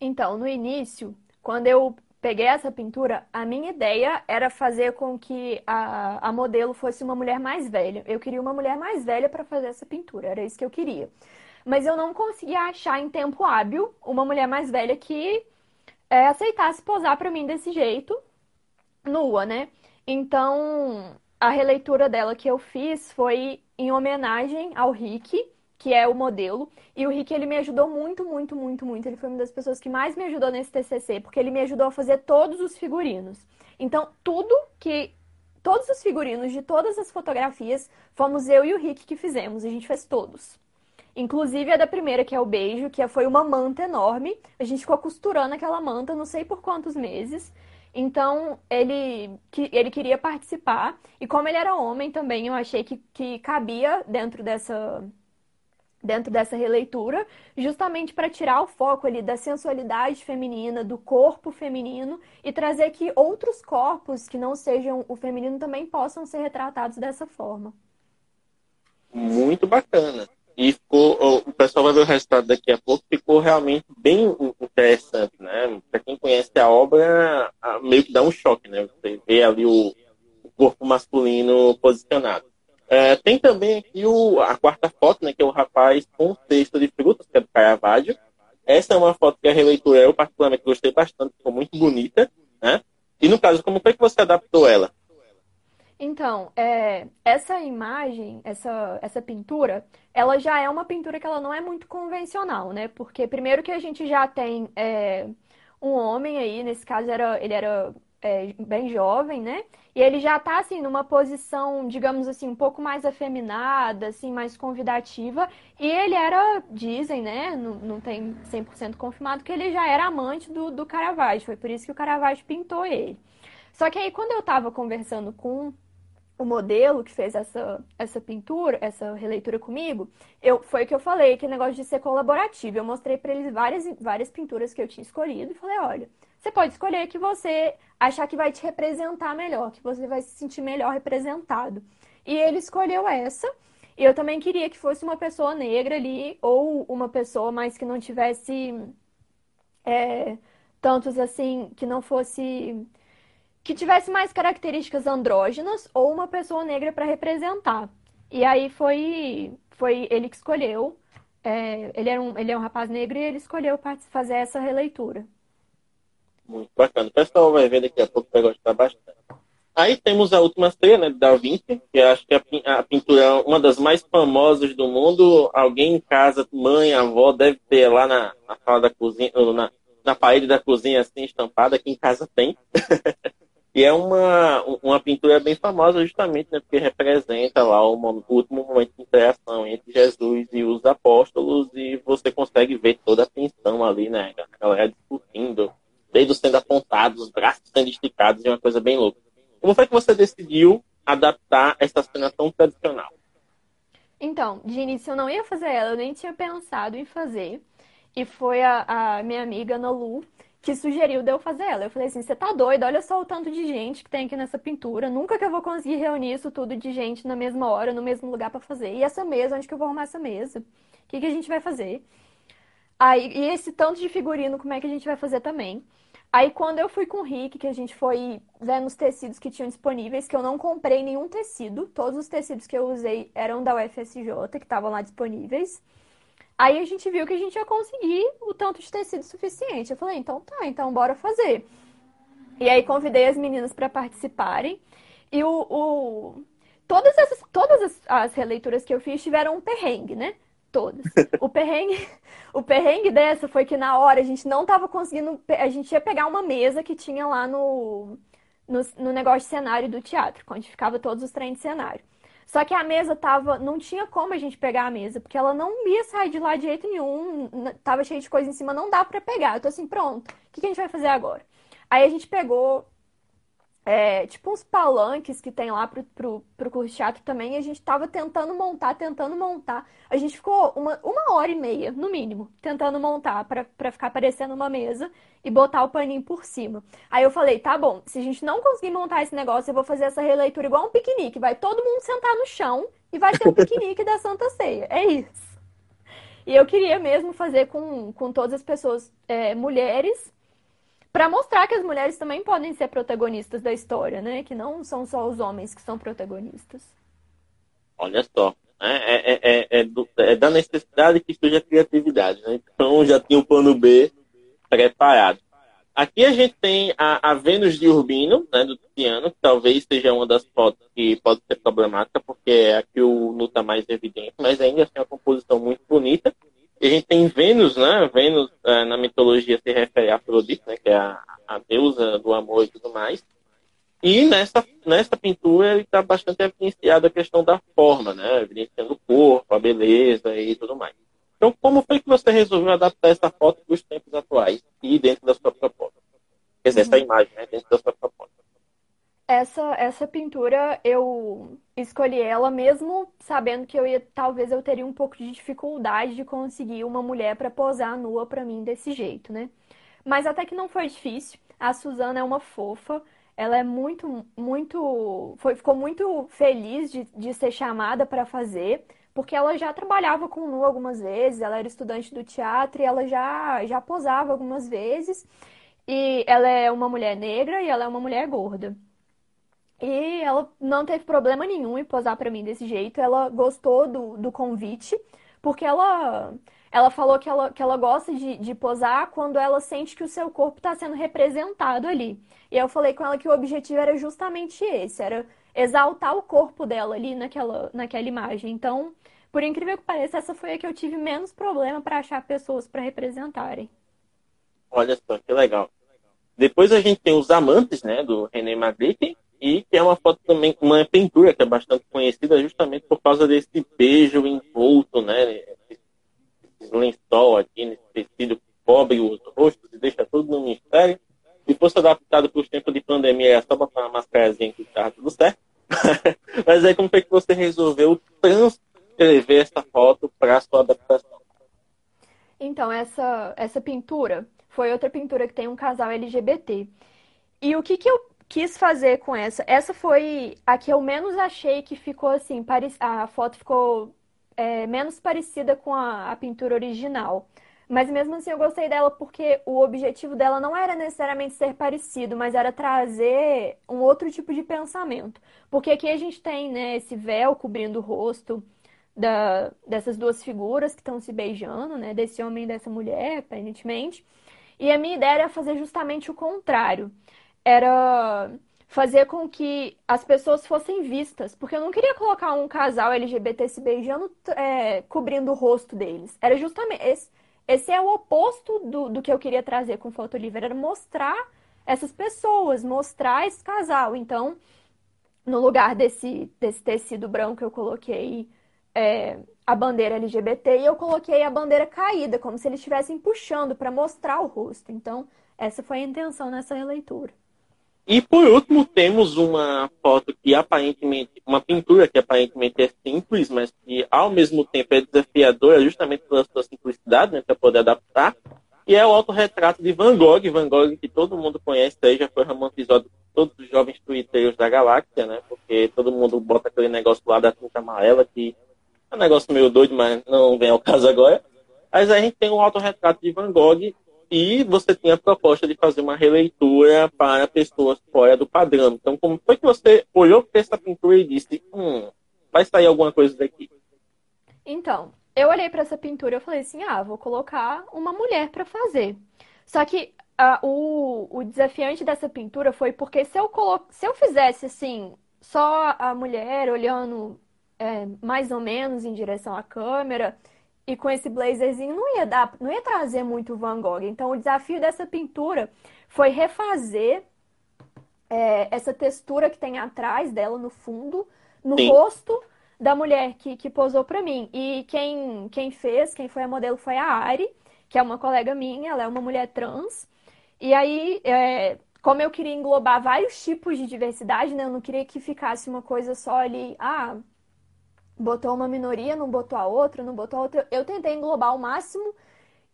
Então, no início, quando eu peguei essa pintura, a minha ideia era fazer com que a, a modelo fosse uma mulher mais velha. Eu queria uma mulher mais velha para fazer essa pintura, era isso que eu queria. Mas eu não conseguia achar em tempo hábil uma mulher mais velha que é, aceitasse posar para mim desse jeito, nua, né? Então, a releitura dela que eu fiz foi em homenagem ao Rick, que é o modelo. E o Rick, ele me ajudou muito, muito, muito, muito. Ele foi uma das pessoas que mais me ajudou nesse TCC, porque ele me ajudou a fazer todos os figurinos. Então, tudo que. Todos os figurinos de todas as fotografias fomos eu e o Rick que fizemos. A gente fez todos. Inclusive a da primeira, que é o beijo, que foi uma manta enorme. A gente ficou costurando aquela manta, não sei por quantos meses. Então, ele, que, ele queria participar. E como ele era homem também, eu achei que, que cabia dentro dessa, dentro dessa releitura, justamente para tirar o foco ali da sensualidade feminina, do corpo feminino e trazer que outros corpos que não sejam o feminino também possam ser retratados dessa forma. Muito bacana. E ficou, o pessoal vai ver o resultado daqui a pouco, ficou realmente bem interessante, né? Para quem conhece a obra, meio que dá um choque, né? Você vê ali o, o corpo masculino posicionado. É, tem também aqui o, a quarta foto, né? Que é o rapaz com o texto de frutas, que é do Caravaggio. Essa é uma foto que a releitura eu particularmente gostei bastante, ficou muito bonita, né? E no caso, como foi que você adaptou ela? Então, é, essa imagem, essa, essa pintura, ela já é uma pintura que ela não é muito convencional, né? Porque primeiro que a gente já tem é, um homem aí, nesse caso era, ele era é, bem jovem, né? E ele já tá, assim, numa posição, digamos assim, um pouco mais afeminada, assim, mais convidativa. E ele era, dizem, né? Não, não tem 100% confirmado, que ele já era amante do, do Caravaggio. Foi por isso que o Caravaggio pintou ele. Só que aí, quando eu tava conversando com o modelo que fez essa, essa pintura, essa releitura comigo, eu, foi o que eu falei, que negócio de ser colaborativo. Eu mostrei para eles várias, várias pinturas que eu tinha escolhido e falei, olha, você pode escolher que você achar que vai te representar melhor, que você vai se sentir melhor representado. E ele escolheu essa. E eu também queria que fosse uma pessoa negra ali, ou uma pessoa mais que não tivesse é, tantos assim, que não fosse que tivesse mais características andrógenas ou uma pessoa negra para representar. E aí foi, foi ele que escolheu. É, ele, era um, ele é um rapaz negro e ele escolheu fazer essa releitura. Muito bacana. O pessoal vai ver daqui a pouco vai gostar bastante. Aí temos a última ceia, né, Da Vinci, que acho que a, pintura é uma das mais famosas do mundo. Alguém em casa, mãe, avó, deve ter lá na, na sala da cozinha, na, na parede da cozinha assim estampada, aqui em casa tem. E é uma, uma pintura bem famosa justamente né, porque representa lá o, o último momento de interação entre Jesus e os apóstolos e você consegue ver toda a tensão ali, né? A galera discutindo, dedos sendo apontados, os braços sendo esticados, é uma coisa bem louca. Como foi que você decidiu adaptar essa cena tão tradicional? Então, de início eu não ia fazer ela, eu nem tinha pensado em fazer. E foi a, a minha amiga Nolu que sugeriu de eu fazer ela. Eu falei assim: você tá doida? Olha só o tanto de gente que tem aqui nessa pintura. Nunca que eu vou conseguir reunir isso tudo de gente na mesma hora, no mesmo lugar para fazer. E essa mesa, onde que eu vou arrumar essa mesa? O que, que a gente vai fazer? Aí, e esse tanto de figurino, como é que a gente vai fazer também? Aí, quando eu fui com o Rick, que a gente foi vendo os tecidos que tinham disponíveis, que eu não comprei nenhum tecido, todos os tecidos que eu usei eram da UFSJ, que estavam lá disponíveis. Aí a gente viu que a gente ia conseguir o tanto de tecido suficiente. Eu falei, então tá, então bora fazer. E aí convidei as meninas para participarem. E o, o, todas, essas, todas as, as, releituras que eu fiz tiveram um perrengue, né? Todas. O perrengue, o perrengue dessa foi que na hora a gente não tava conseguindo. A gente ia pegar uma mesa que tinha lá no, no, no negócio de cenário do teatro, onde ficava todos os trens de cenário. Só que a mesa tava. Não tinha como a gente pegar a mesa, porque ela não ia sair de lá de jeito nenhum. Tava cheio de coisa em cima, não dá para pegar. Eu tô assim, pronto, o que, que a gente vai fazer agora? Aí a gente pegou é, tipo uns palanques que tem lá pro, pro, pro curso de teatro também, a gente tava tentando montar, tentando montar. A gente ficou uma, uma hora e meia, no mínimo, tentando montar para ficar parecendo uma mesa e botar o paninho por cima. Aí eu falei, tá bom, se a gente não conseguir montar esse negócio, eu vou fazer essa releitura igual um piquenique. Vai todo mundo sentar no chão e vai ter o piquenique da Santa Ceia. É isso. E eu queria mesmo fazer com, com todas as pessoas, é, mulheres, para mostrar que as mulheres também podem ser protagonistas da história, né? Que não são só os homens que são protagonistas. Olha só, né? é, é, é, é, do, é da necessidade que surge a criatividade, né? Então já tinha o plano B preparado. Aqui a gente tem a, a Vênus de Urbino, né, do Tiziano, que talvez seja uma das fotos que pode ser problemática, porque é a que o Nu está mais evidente, mas ainda assim é uma composição muito bonita. E a gente tem Vênus, né? Vênus é, na mitologia se refere a Afrodite, né? Que é a, a deusa do amor e tudo mais. E nessa, nessa pintura ele está bastante evidenciado a questão da forma, né? Evidenciando o corpo, a beleza e tudo mais. Então, como foi que você resolveu adaptar essa foto para os tempos atuais e dentro da sua proposta? Quer dizer, essa imagem, né? Dentro da sua proposta. Essa, essa pintura eu escolhi ela mesmo sabendo que eu ia talvez eu teria um pouco de dificuldade de conseguir uma mulher para posar nua para mim desse jeito, né? Mas até que não foi difícil. A Suzana é uma fofa, ela é muito, muito, foi, ficou muito feliz de, de ser chamada para fazer, porque ela já trabalhava com nu algumas vezes, ela era estudante do teatro e ela já, já posava algumas vezes. E ela é uma mulher negra e ela é uma mulher gorda. E ela não teve problema nenhum em posar para mim desse jeito. Ela gostou do, do convite, porque ela, ela falou que ela, que ela gosta de, de posar quando ela sente que o seu corpo está sendo representado ali. E eu falei com ela que o objetivo era justamente esse, era exaltar o corpo dela ali naquela, naquela imagem. Então, por incrível que pareça, essa foi a que eu tive menos problema para achar pessoas para representarem. Olha só, que legal. Depois a gente tem os amantes, né, do René Magritte, e que é uma foto também, uma pintura que é bastante conhecida justamente por causa desse beijo envolto, né? Esse lençol aqui, nesse tecido que cobre os rostos e deixa tudo no mistério. Se fosse adaptado para os tempos de pandemia, é só botar uma máscarazinha que estava tudo certo. Mas aí como foi que você resolveu transcrever essa foto para sua adaptação? Então, essa, essa pintura foi outra pintura que tem um casal LGBT. E o que, que eu quis fazer com essa? Essa foi a que eu menos achei que ficou assim, a foto ficou é, menos parecida com a, a pintura original. Mas mesmo assim eu gostei dela porque o objetivo dela não era necessariamente ser parecido, mas era trazer um outro tipo de pensamento. Porque aqui a gente tem, né, esse véu cobrindo o rosto da, dessas duas figuras que estão se beijando, né, desse homem e dessa mulher, aparentemente. E a minha ideia era fazer justamente o contrário. Era fazer com que as pessoas fossem vistas, porque eu não queria colocar um casal LGBT se beijando, é, cobrindo o rosto deles. Era justamente esse, esse é o oposto do, do que eu queria trazer com o Foto Livre, era mostrar essas pessoas, mostrar esse casal. Então, no lugar desse, desse tecido branco, eu coloquei é, a bandeira LGBT e eu coloquei a bandeira caída, como se eles estivessem puxando para mostrar o rosto. Então, essa foi a intenção nessa releitura. E por último, temos uma foto que aparentemente, uma pintura que aparentemente é simples, mas que ao mesmo tempo é desafiadora, justamente pela sua simplicidade, né, para poder adaptar. E é o autorretrato de Van Gogh, Van Gogh que todo mundo conhece, aí já foi romantizado por todos os jovens twitteiros da galáxia, né? Porque todo mundo bota aquele negócio lá da tinta amarela, que é um negócio meio doido, mas não vem ao caso agora. Mas a gente tem um autorretrato de Van Gogh e você tinha a proposta de fazer uma releitura para pessoas fora do padrão. Então, como foi que você olhou para essa pintura e disse, hum, vai sair alguma coisa daqui? Então, eu olhei para essa pintura e falei assim, ah, vou colocar uma mulher para fazer. Só que o, o desafiante dessa pintura foi porque se eu, colo... se eu fizesse assim, só a mulher olhando é, mais ou menos em direção à câmera, e com esse blazerzinho não ia dar, não ia trazer muito Van Gogh. Então o desafio dessa pintura foi refazer é, essa textura que tem atrás dela no fundo, no Sim. rosto da mulher que, que posou para mim. E quem, quem fez, quem foi a modelo foi a Ari, que é uma colega minha, ela é uma mulher trans. E aí, é, como eu queria englobar vários tipos de diversidade, né? Eu não queria que ficasse uma coisa só ali, ah, botou uma minoria, não botou a outra, não botou a outra. Eu tentei englobar o máximo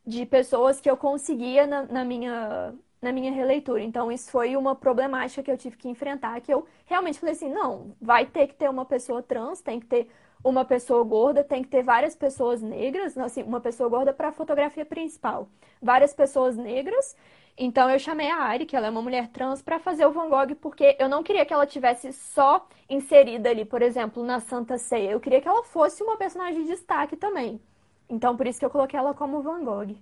de pessoas que eu conseguia na, na, minha, na minha releitura. Então, isso foi uma problemática que eu tive que enfrentar, que eu realmente falei assim, não, vai ter que ter uma pessoa trans, tem que ter uma pessoa gorda, tem que ter várias pessoas negras, assim, uma pessoa gorda para a fotografia principal, várias pessoas negras então eu chamei a Ari, que ela é uma mulher trans, para fazer o Van Gogh, porque eu não queria que ela tivesse só inserida ali, por exemplo, na Santa Ceia. Eu queria que ela fosse uma personagem de destaque também. Então por isso que eu coloquei ela como Van Gogh.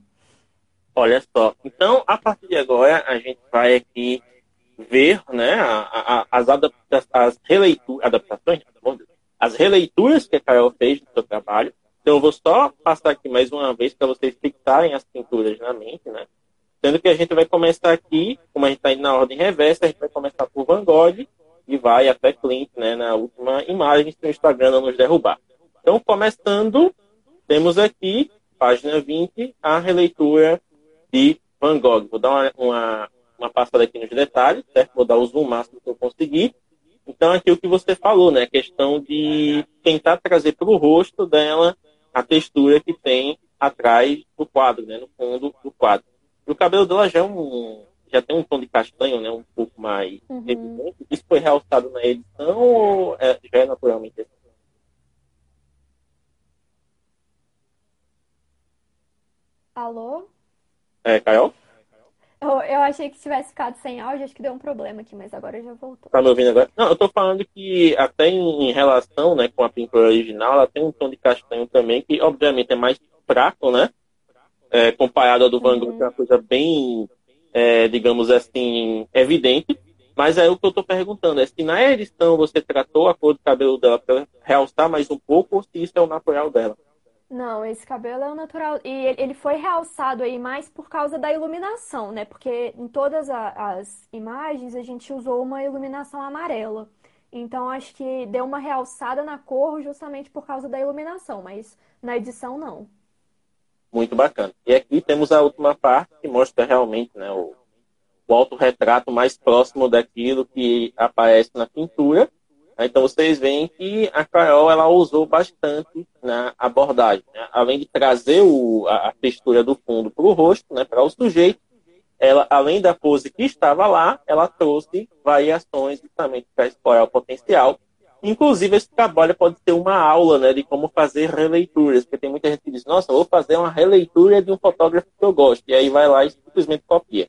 Olha só. Então, a partir de agora, a gente vai aqui ver né, a, a, as, adapta as releitura, adaptações, as releituras que a Carol fez do seu trabalho. Então, eu vou só passar aqui mais uma vez para vocês fixarem as pinturas na mente, né? Sendo que a gente vai começar aqui, como a gente está indo na ordem reversa, a gente vai começar por Van Gogh e vai até Clint, né, na última imagem, se o Instagram não nos derrubar. Então, começando, temos aqui, página 20, a releitura de Van Gogh. Vou dar uma, uma, uma passada aqui nos detalhes, certo? Vou dar o zoom máximo que eu conseguir. Então, aqui o que você falou, né? A questão de tentar trazer para o rosto dela a textura que tem atrás do quadro, né? No fundo do quadro. E o cabelo dela já é um. Já tem um tom de castanho, né? Um pouco mais uhum. evidente. Isso foi realçado na edição ou é, já é naturalmente assim? Alô? É, Carol? Eu, eu achei que tivesse ficado sem áudio, acho que deu um problema aqui, mas agora já voltou. Tá me ouvindo agora? Não, eu tô falando que até em, em relação né, com a pintura original, ela tem um tom de castanho também, que obviamente é mais fraco, né? É, comparado do Van Gogh, que é uma coisa bem, é, digamos assim, evidente. Mas é o que eu estou perguntando, é se na edição você tratou a cor do cabelo dela para realçar mais um pouco ou se isso é o natural dela? Não, esse cabelo é o natural. E ele foi realçado aí mais por causa da iluminação, né? Porque em todas as imagens a gente usou uma iluminação amarela. Então acho que deu uma realçada na cor justamente por causa da iluminação, mas na edição não muito bacana. E aqui temos a última parte que mostra realmente né, o, o autorretrato mais próximo daquilo que aparece na pintura. Então vocês veem que a Carol ela usou bastante na abordagem, né? além de trazer o, a, a, textura do fundo para o rosto, né, para o sujeito, ela além da pose que estava lá, ela trouxe variações justamente para explorar o potencial. Inclusive esse trabalho pode ser uma aula, né, de como fazer releituras, porque tem muita gente que diz, nossa, vou fazer uma releitura de um fotógrafo que eu gosto, e aí vai lá e simplesmente copia.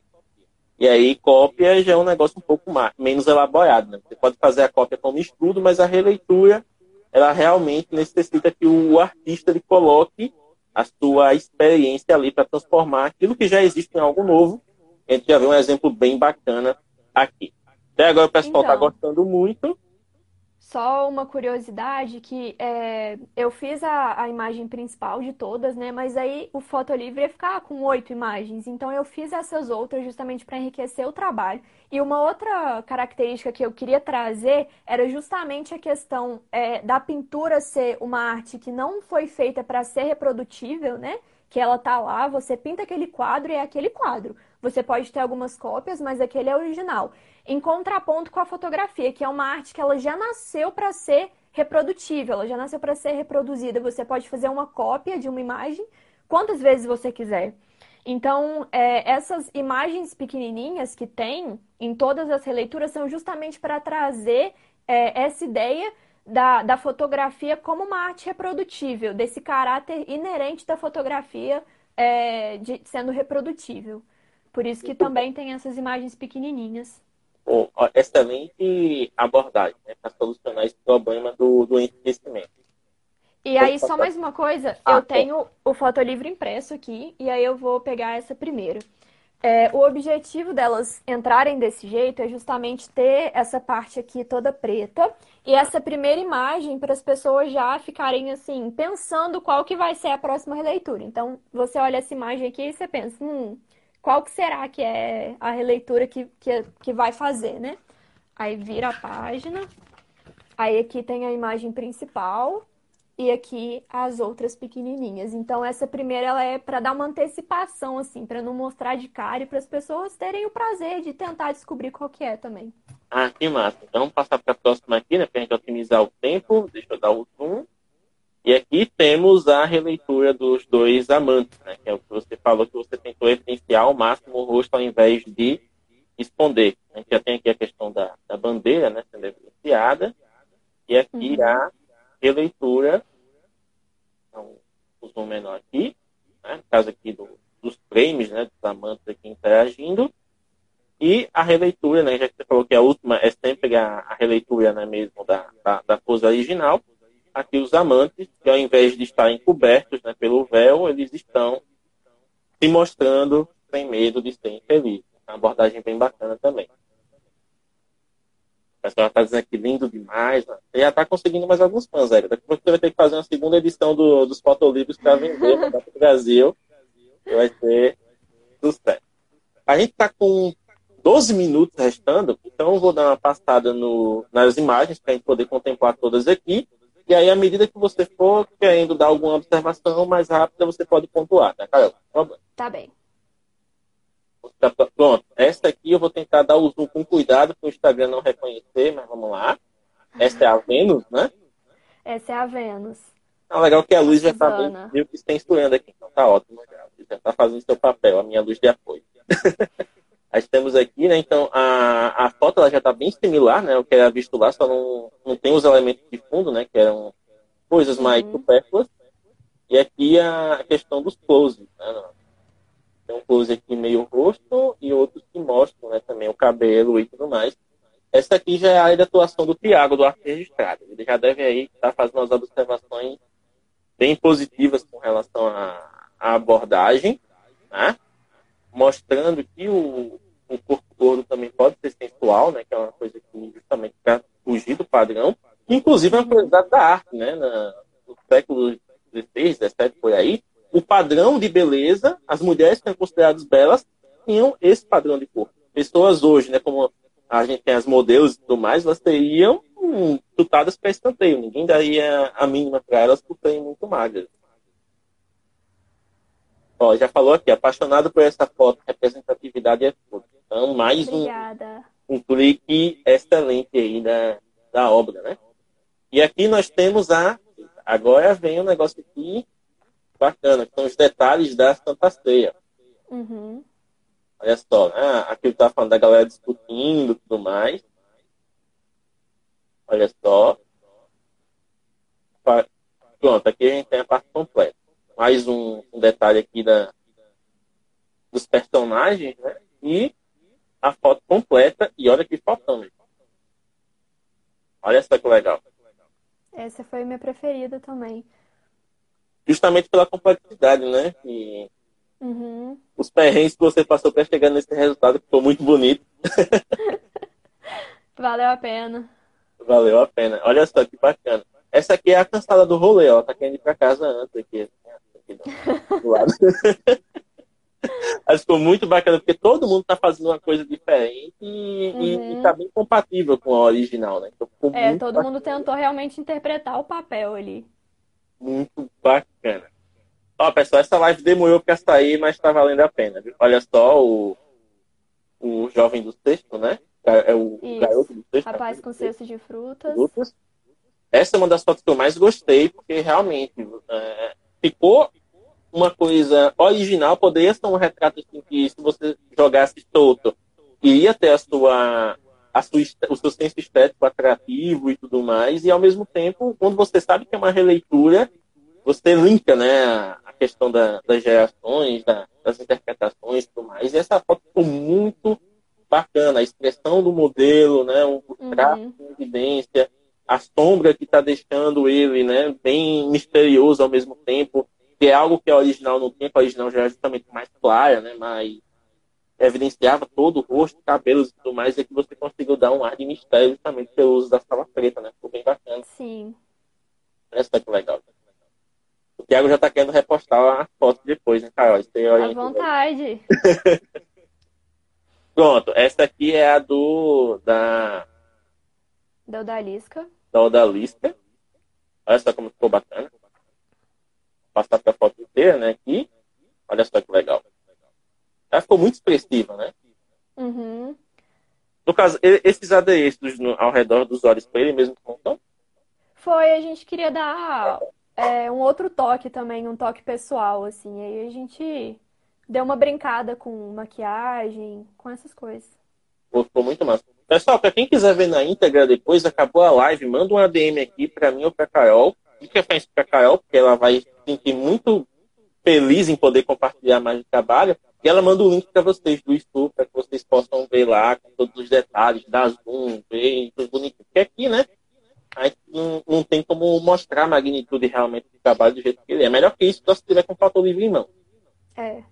E aí, cópia já é um negócio um pouco mais, menos elaborado. Né? Você pode fazer a cópia como estudo, mas a releitura, ela realmente necessita que o artista ele coloque a sua experiência ali para transformar aquilo que já existe em algo novo. A gente já vê um exemplo bem bacana aqui. Até agora o pessoal está então, gostando muito. Só uma curiosidade que é, eu fiz a, a imagem principal de todas, né? Mas aí o fotolivre ia ficar com oito imagens. Então eu fiz essas outras justamente para enriquecer o trabalho. E uma outra característica que eu queria trazer era justamente a questão é, da pintura ser uma arte que não foi feita para ser reprodutível, né? Que ela tá lá, você pinta aquele quadro e é aquele quadro. Você pode ter algumas cópias, mas aquele é original em contraponto com a fotografia, que é uma arte que ela já nasceu para ser reprodutível, ela já nasceu para ser reproduzida. Você pode fazer uma cópia de uma imagem quantas vezes você quiser. Então, é, essas imagens pequenininhas que tem em todas as releituras são justamente para trazer é, essa ideia da, da fotografia como uma arte reprodutível, desse caráter inerente da fotografia é, de, sendo reprodutível. Por isso que também tem essas imagens pequenininhas excelente abordagem né, para solucionar esse problema do, do enriquecimento. E aí, só mais uma coisa, ah, eu tenho o fotolivro impresso aqui, e aí eu vou pegar essa primeiro. É, o objetivo delas entrarem desse jeito é justamente ter essa parte aqui toda preta e essa primeira imagem para as pessoas já ficarem assim, pensando qual que vai ser a próxima releitura. Então, você olha essa imagem aqui e você pensa, hum, qual que será que é a releitura que, que, que vai fazer, né? Aí vira a página, aí aqui tem a imagem principal e aqui as outras pequenininhas. Então essa primeira ela é para dar uma antecipação assim, para não mostrar de cara e para as pessoas terem o prazer de tentar descobrir qual que é também. Ah, que massa. Então vamos passar para a próxima aqui, né, para a gente otimizar o tempo. Deixa eu dar o zoom. E aqui temos a releitura dos dois amantes, né? que é o que você falou que você tentou evidenciar ao máximo o rosto ao invés de esconder. A gente já tem aqui a questão da, da bandeira né, sendo evidenciada, e aqui uhum. a releitura, então, o zoom menor aqui, né, no caso aqui do, dos frames, né, dos amantes aqui interagindo, e a releitura, né, já que você falou que a última é sempre a, a releitura né, mesmo da, da, da pose original, aqui os amantes, que ao invés de estarem cobertos né, pelo véu, eles estão se mostrando sem medo de ser infeliz. Uma abordagem bem bacana também. O pessoal está dizendo aqui lindo demais. Né? já está conseguindo mais alguns fãs, Daqui a pouco você vai ter que fazer uma segunda edição do, dos fotolivros para vender para o Brasil. Que vai ser sucesso. A gente está com 12 minutos restando, então eu vou dar uma passada no, nas imagens para a gente poder contemplar todas aqui. E aí, à medida que você for querendo dar alguma observação mais rápida, você pode pontuar, tá, Carol? Tá bem. Tá, pronto. Essa aqui eu vou tentar dar o zoom com cuidado para o Instagram não reconhecer, mas vamos lá. Essa é a Vênus, né? Essa é a Vênus. Ah, legal que a luz já está bem, que está estourando aqui. Então tá ótimo. Já está fazendo seu papel, a minha luz de apoio. Nós temos aqui, né? Então, a, a foto ela já está bem similar, né? O que era visto lá, só não, não tem os elementos de fundo, né? Que eram coisas mais uhum. supérfluas. E aqui a questão dos closes, né? Tem um close aqui meio rosto e outros que mostram, né? Também o cabelo e tudo mais. Essa aqui já é a área de atuação do Tiago, do arte registrado. Ele já deve aí estar tá fazendo umas observações bem positivas com relação à, à abordagem, né? mostrando que o, o corpo gordo também pode ser sensual, né, que é uma coisa que justamente para fugir do padrão, inclusive é uma curiosidade da arte, né, na, no século XVI, XVII, por aí, o padrão de beleza, as mulheres que eram consideradas belas, tinham esse padrão de corpo. Pessoas hoje, né, como a gente tem as modelos e tudo mais, elas teriam hum, chutadas para escanteio. Ninguém daria a mínima para elas por serem muito magras. Ó, já falou aqui, apaixonado por essa foto, representatividade é tudo. Então, mais um, um clique excelente aí da, da obra, né? E aqui nós temos a. Agora vem um negócio aqui bacana, que são os detalhes da Santa Ceia. Uhum. Olha só, né? Aqui eu estava falando da galera discutindo e tudo mais. Olha só. Pronto, aqui a gente tem a parte completa. Mais um, um detalhe aqui da, dos personagens, né? E a foto completa. E olha que fotão, gente. Olha só que legal. Essa foi a minha preferida também. Justamente pela complexidade, né? E uhum. os perrengues que você passou para chegar nesse resultado que ficou muito bonito. Valeu a pena. Valeu a pena. Olha só que bacana. Essa aqui é a cansada do rolê, ó. Tá querendo ir pra casa antes aqui. aqui do, do lado. Mas ficou muito bacana, porque todo mundo tá fazendo uma coisa diferente e, uhum. e tá bem compatível com a original, né? Então, é, todo bacana. mundo tentou realmente interpretar o papel ali. Muito bacana. Ó, pessoal, essa live demorou pra sair, mas tá valendo a pena. Viu? Olha só o, o jovem do sexto, né? É o Isso. garoto do sexto. Rapaz com cesto de frutas. frutas. Essa é uma das fotos que eu mais gostei, porque realmente é, ficou uma coisa original, poderia ser um retrato assim, que se você jogasse solto, iria ter a sua, sua, o seu senso estético atrativo e tudo mais, e ao mesmo tempo, quando você sabe que é uma releitura, você linka né, a questão da, das gerações, da, das interpretações e tudo mais, e essa foto ficou muito bacana, a expressão do modelo, né, o traço uhum. em evidência, a sombra que está deixando ele né, bem misterioso ao mesmo tempo, que é algo que a original não tem, a original já é justamente mais clara, né? Mais evidenciava todo o rosto, cabelos e tudo mais, e que você conseguiu dar um ar de mistério justamente pelo uso da sala preta, né? Ficou bem bacana. Sim. Essa que legal. O Thiago já tá querendo repostar a foto depois, né, Carol? Isso À vontade. Pronto, essa aqui é a do. da. Da Odalisca. Da Odalisca. Olha só como ficou bacana passar para a foto inteira, né? Aqui. Olha só que legal. Ela ficou muito expressiva, né? Uhum. No caso, esses no, ao redor dos olhos foi ele mesmo que montou? Foi, a gente queria dar é, um outro toque também, um toque pessoal, assim. Aí a gente deu uma brincada com maquiagem, com essas coisas. Ficou muito massa. Pessoal, para quem quiser ver na íntegra depois, acabou a live, manda um ADM aqui para mim ou para Carol. Fica para a Carol, porque ela vai sentir muito feliz em poder compartilhar mais o trabalho. E ela manda o link para vocês do estudo, para que vocês possam ver lá com todos os detalhes, dar zoom, ver tudo bonitinho. Porque aqui, né? A não, não tem como mostrar a magnitude realmente do trabalho do jeito que ele é. Melhor que isso, só se tiver com foto livre em mão. É.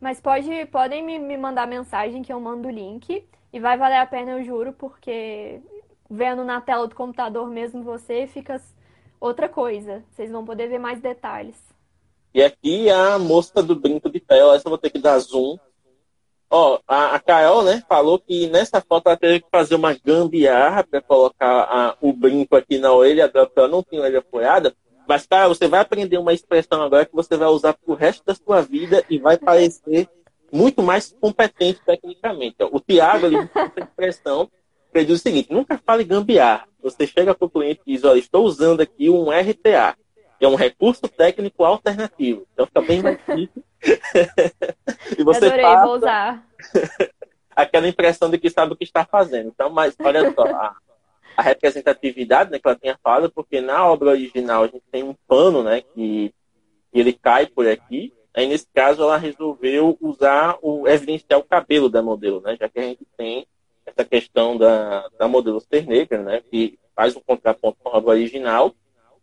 Mas pode, podem me, me mandar mensagem que eu mando o link. E vai valer a pena, eu juro, porque vendo na tela do computador mesmo você fica outra coisa. Vocês vão poder ver mais detalhes. E aqui a moça do brinco de pé, essa eu vou ter que dar zoom. Ó, a, a né, falou que nessa foto ela teve que fazer uma gambiarra para colocar a, o brinco aqui na orelha dela, porque ela não tinha orelha apoiada. Mas, cara, você vai aprender uma expressão agora que você vai usar pro resto da sua vida e vai parecer muito mais competente tecnicamente. O Tiago, ele essa expressão, ele diz o seguinte, nunca fale gambiarra. Você chega para o cliente e diz, olha, estou usando aqui um RTA, é um recurso técnico alternativo. Então fica bem mais difícil. e você Adorei, passa vou usar. aquela impressão de que sabe o que está fazendo. Então, mas olha só, a, a representatividade né, que ela tinha falado, porque na obra original a gente tem um pano, né, que, que ele cai por aqui. Aí, nesse caso, ela resolveu usar o evidenciar o cabelo da modelo, né, já que a gente tem essa questão da, da modelo ser negra, né, que faz um contraponto com a obra original,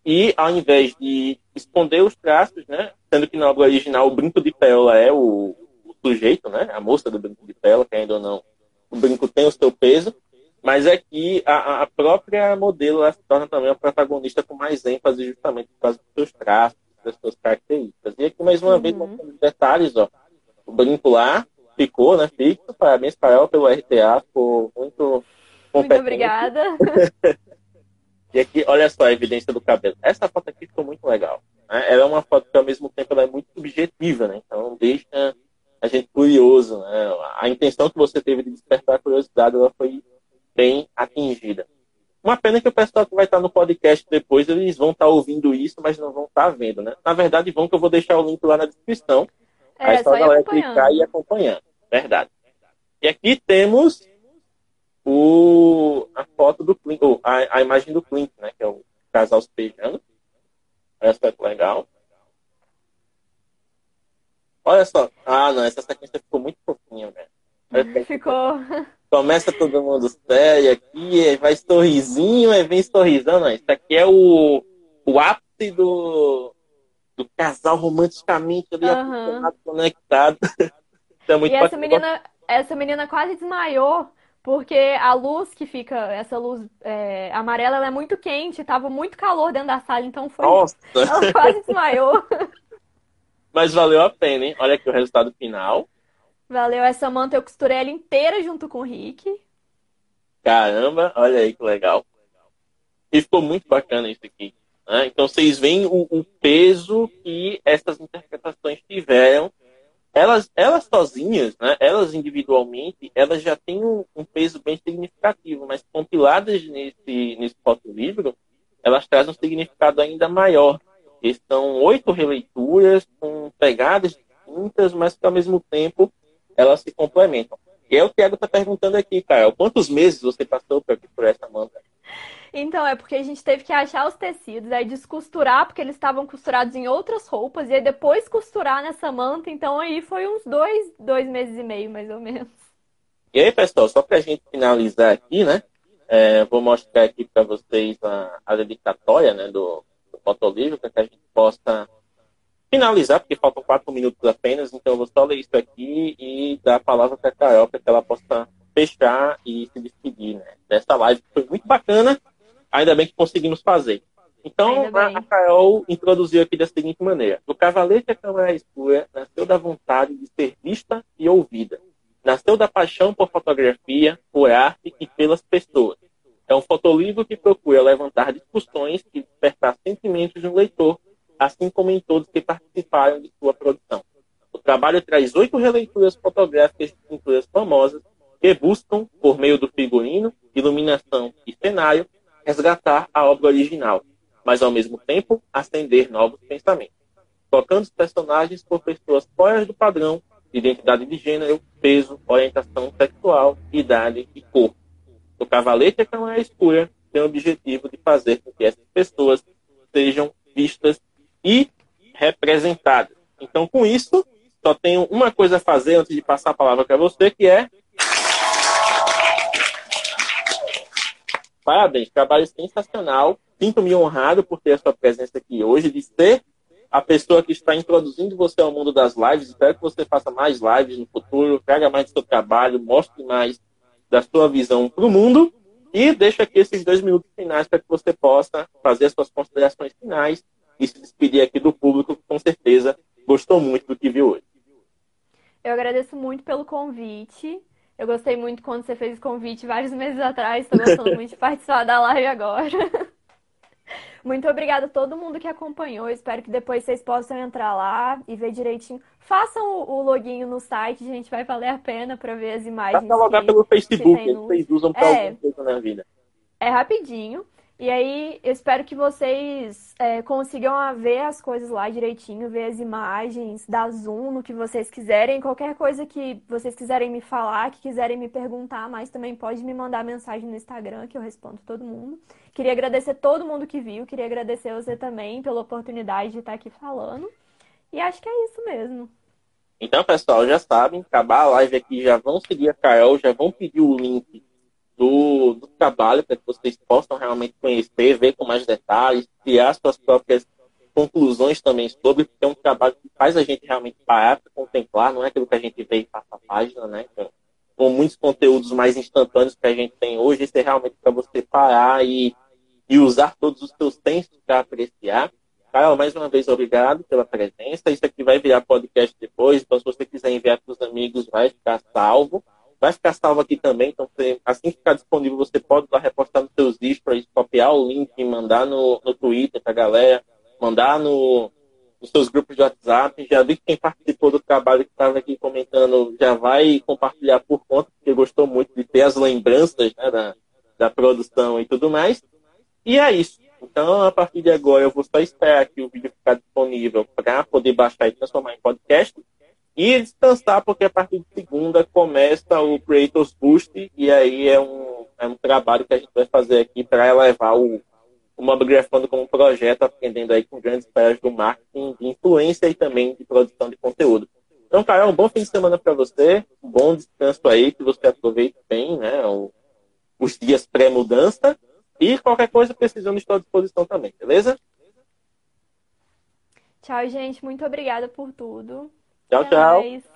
e ao invés de esconder os traços, né, sendo que na obra original o brinco de pérola é o, o sujeito, né, a moça do brinco de pérola, que ainda ou não, o brinco tem o seu peso, mas aqui é a, a própria modelo ela se torna também a protagonista com mais ênfase justamente por causa dos seus traços, das suas características. E aqui mais uma uhum. vez mostrando os detalhes, ó, o brinco lá, ficou, né? Fixo. Parabéns para ela pelo RTA, ficou muito competente. Muito obrigada. e aqui, olha só a evidência do cabelo. Essa foto aqui ficou muito legal. Né? Ela é uma foto que, ao mesmo tempo, ela é muito subjetiva, né? Então, deixa a gente curioso, né? A intenção que você teve de despertar a curiosidade, ela foi bem atingida. Uma pena que o pessoal que vai estar no podcast depois, eles vão estar ouvindo isso, mas não vão estar vendo, né? Na verdade, vão que eu vou deixar o link lá na descrição. É, aí só a galera clicar e acompanhando. Verdade. E aqui temos o, a foto do Clint, ou a, a imagem do Clint, né? Que é o casal se beijando. Olha só que legal. Olha só. Ah, não, essa sequência ficou muito fofinha, velho. Ficou. Começa todo mundo sério aqui, vai sorrisinho, aí vem sorrisão. Não, isso aqui é o, o ápice do, do casal romanticamente ali Aham. conectado. Isso é muito E essa menina, essa menina quase desmaiou, porque a luz que fica, essa luz é, amarela, ela é muito quente, tava muito calor dentro da sala, então foi. Nossa, Ela quase desmaiou. mas valeu a pena, hein? Olha aqui o resultado final. Valeu, essa manta eu costurei ela inteira junto com o Rick. Caramba, olha aí que legal. E ficou muito bacana isso aqui. né? Então vocês veem o, o peso que essas interpretações tiveram. Elas, elas sozinhas, né, elas individualmente, elas já têm um, um peso bem significativo, mas compiladas nesse, nesse fotolivro, elas trazem um significado ainda maior. São oito releituras com pegadas distintas, mas que ao mesmo tempo elas se complementam. E é o Thiago está perguntando aqui, Carol. Quantos meses você passou por essa manta? Então, é porque a gente teve que achar os tecidos, aí descosturar, porque eles estavam costurados em outras roupas, e aí depois costurar nessa manta, então aí foi uns dois, dois meses e meio, mais ou menos. E aí, pessoal, só para a gente finalizar aqui, né? é, vou mostrar aqui para vocês a, a dedicatória né, do, do fotolivro, para que a gente possa finalizar, porque faltam quatro minutos apenas, então eu vou só ler isso aqui e dar a palavra para a Carol, para que ela possa fechar e se despedir né, dessa live, que foi muito bacana, ainda bem que conseguimos fazer. Então, a, Carol introduziu aqui da seguinte maneira: O Cavalete a Câmara Escura nasceu da vontade de ser vista e ouvida. Nasceu da paixão por fotografia, por arte e pelas pessoas. É um fotolivro que procura levantar discussões e despertar sentimentos no leitor, assim como em todos que participaram de sua produção. O trabalho traz oito releituras fotográficas de pinturas famosas que buscam, por meio do figurino, iluminação e cenário, resgatar a obra original, mas ao mesmo tempo acender novos pensamentos, tocando os personagens por pessoas fora do padrão de identidade de gênero, peso, orientação sexual, idade e cor. O Cavalete a Câmara Escura tem o objetivo de fazer com que essas pessoas sejam vistas e representadas. Então, com isso, só tenho uma coisa a fazer antes de passar a palavra para você, que é Parabéns, trabalho sensacional. Sinto-me honrado por ter a sua presença aqui hoje, de ser a pessoa que está introduzindo você ao mundo das lives. Espero que você faça mais lives no futuro, traga mais do seu trabalho, mostre mais da sua visão para o mundo. E deixo aqui esses dois minutos finais para que você possa fazer as suas considerações finais e se despedir aqui do público, que com certeza gostou muito do que viu hoje. Eu agradeço muito pelo convite. Eu gostei muito quando você fez o convite vários meses atrás. Estou gostando muito de participar da live agora. Muito obrigada a todo mundo que acompanhou. Espero que depois vocês possam entrar lá e ver direitinho. Façam o, o login no site, gente. Vai valer a pena para ver as imagens. Basta logar pelo Facebook, no- vocês usam para É. alguma coisa na vida. É rapidinho. E aí, eu espero que vocês é, consigam ver as coisas lá direitinho, ver as imagens, dar zoom no que vocês quiserem. Qualquer coisa que vocês quiserem me falar, que quiserem me perguntar, mas também pode me mandar mensagem no Instagram, que eu respondo todo mundo. Queria agradecer todo mundo que viu, queria agradecer você também pela oportunidade de estar aqui falando. E acho que é isso mesmo. Então, pessoal, já sabem, acabar a live aqui, já vão seguir a Carol, já vão pedir o link do, do trabalho para que vocês possam realmente conhecer, ver com mais detalhes, criar suas próprias conclusões também sobre, porque é um trabalho que faz a gente realmente parar para contemplar, não é aquilo que a gente vê e passa página, né? Então, com muitos conteúdos mais instantâneos que a gente tem hoje, isso é realmente para você parar e, e usar todos os seus sensos para apreciar. Carol, mais uma vez, obrigado pela presença. Isso aqui vai virar podcast depois, então se você quiser enviar para os amigos, vai ficar salvo. Vai ficar salvo aqui também, então você- assim que ficar disponível, você pode lá repostar nos seus stories, copiar o link, mandar no, no Twitter a galera, mandar no, nos seus grupos de WhatsApp. Já vi que quem participou do trabalho que estava aqui comentando já vai compartilhar por conta, porque gostou muito de ter as lembranças né, da, da produção e tudo mais. E é isso. Então, a partir de agora, eu vou só esperar aqui o vídeo ficar disponível para poder baixar e transformar em podcast. E descansar, porque a partir de segunda começa o Creators Boost, e aí é um, é um trabalho que a gente vai fazer aqui para elevar o, o Mobgrafando como projeto, aprendendo aí com grandes pés do marketing, de influência e também de produção de conteúdo. Então, Carol, um bom fim de semana para você, um bom descanso aí, que você aproveite bem né, o, os dias pré-mudança. E qualquer coisa precisando, estou à disposição também, beleza? Tchau, gente. Muito obrigada por tudo. Tchau, Até tchau.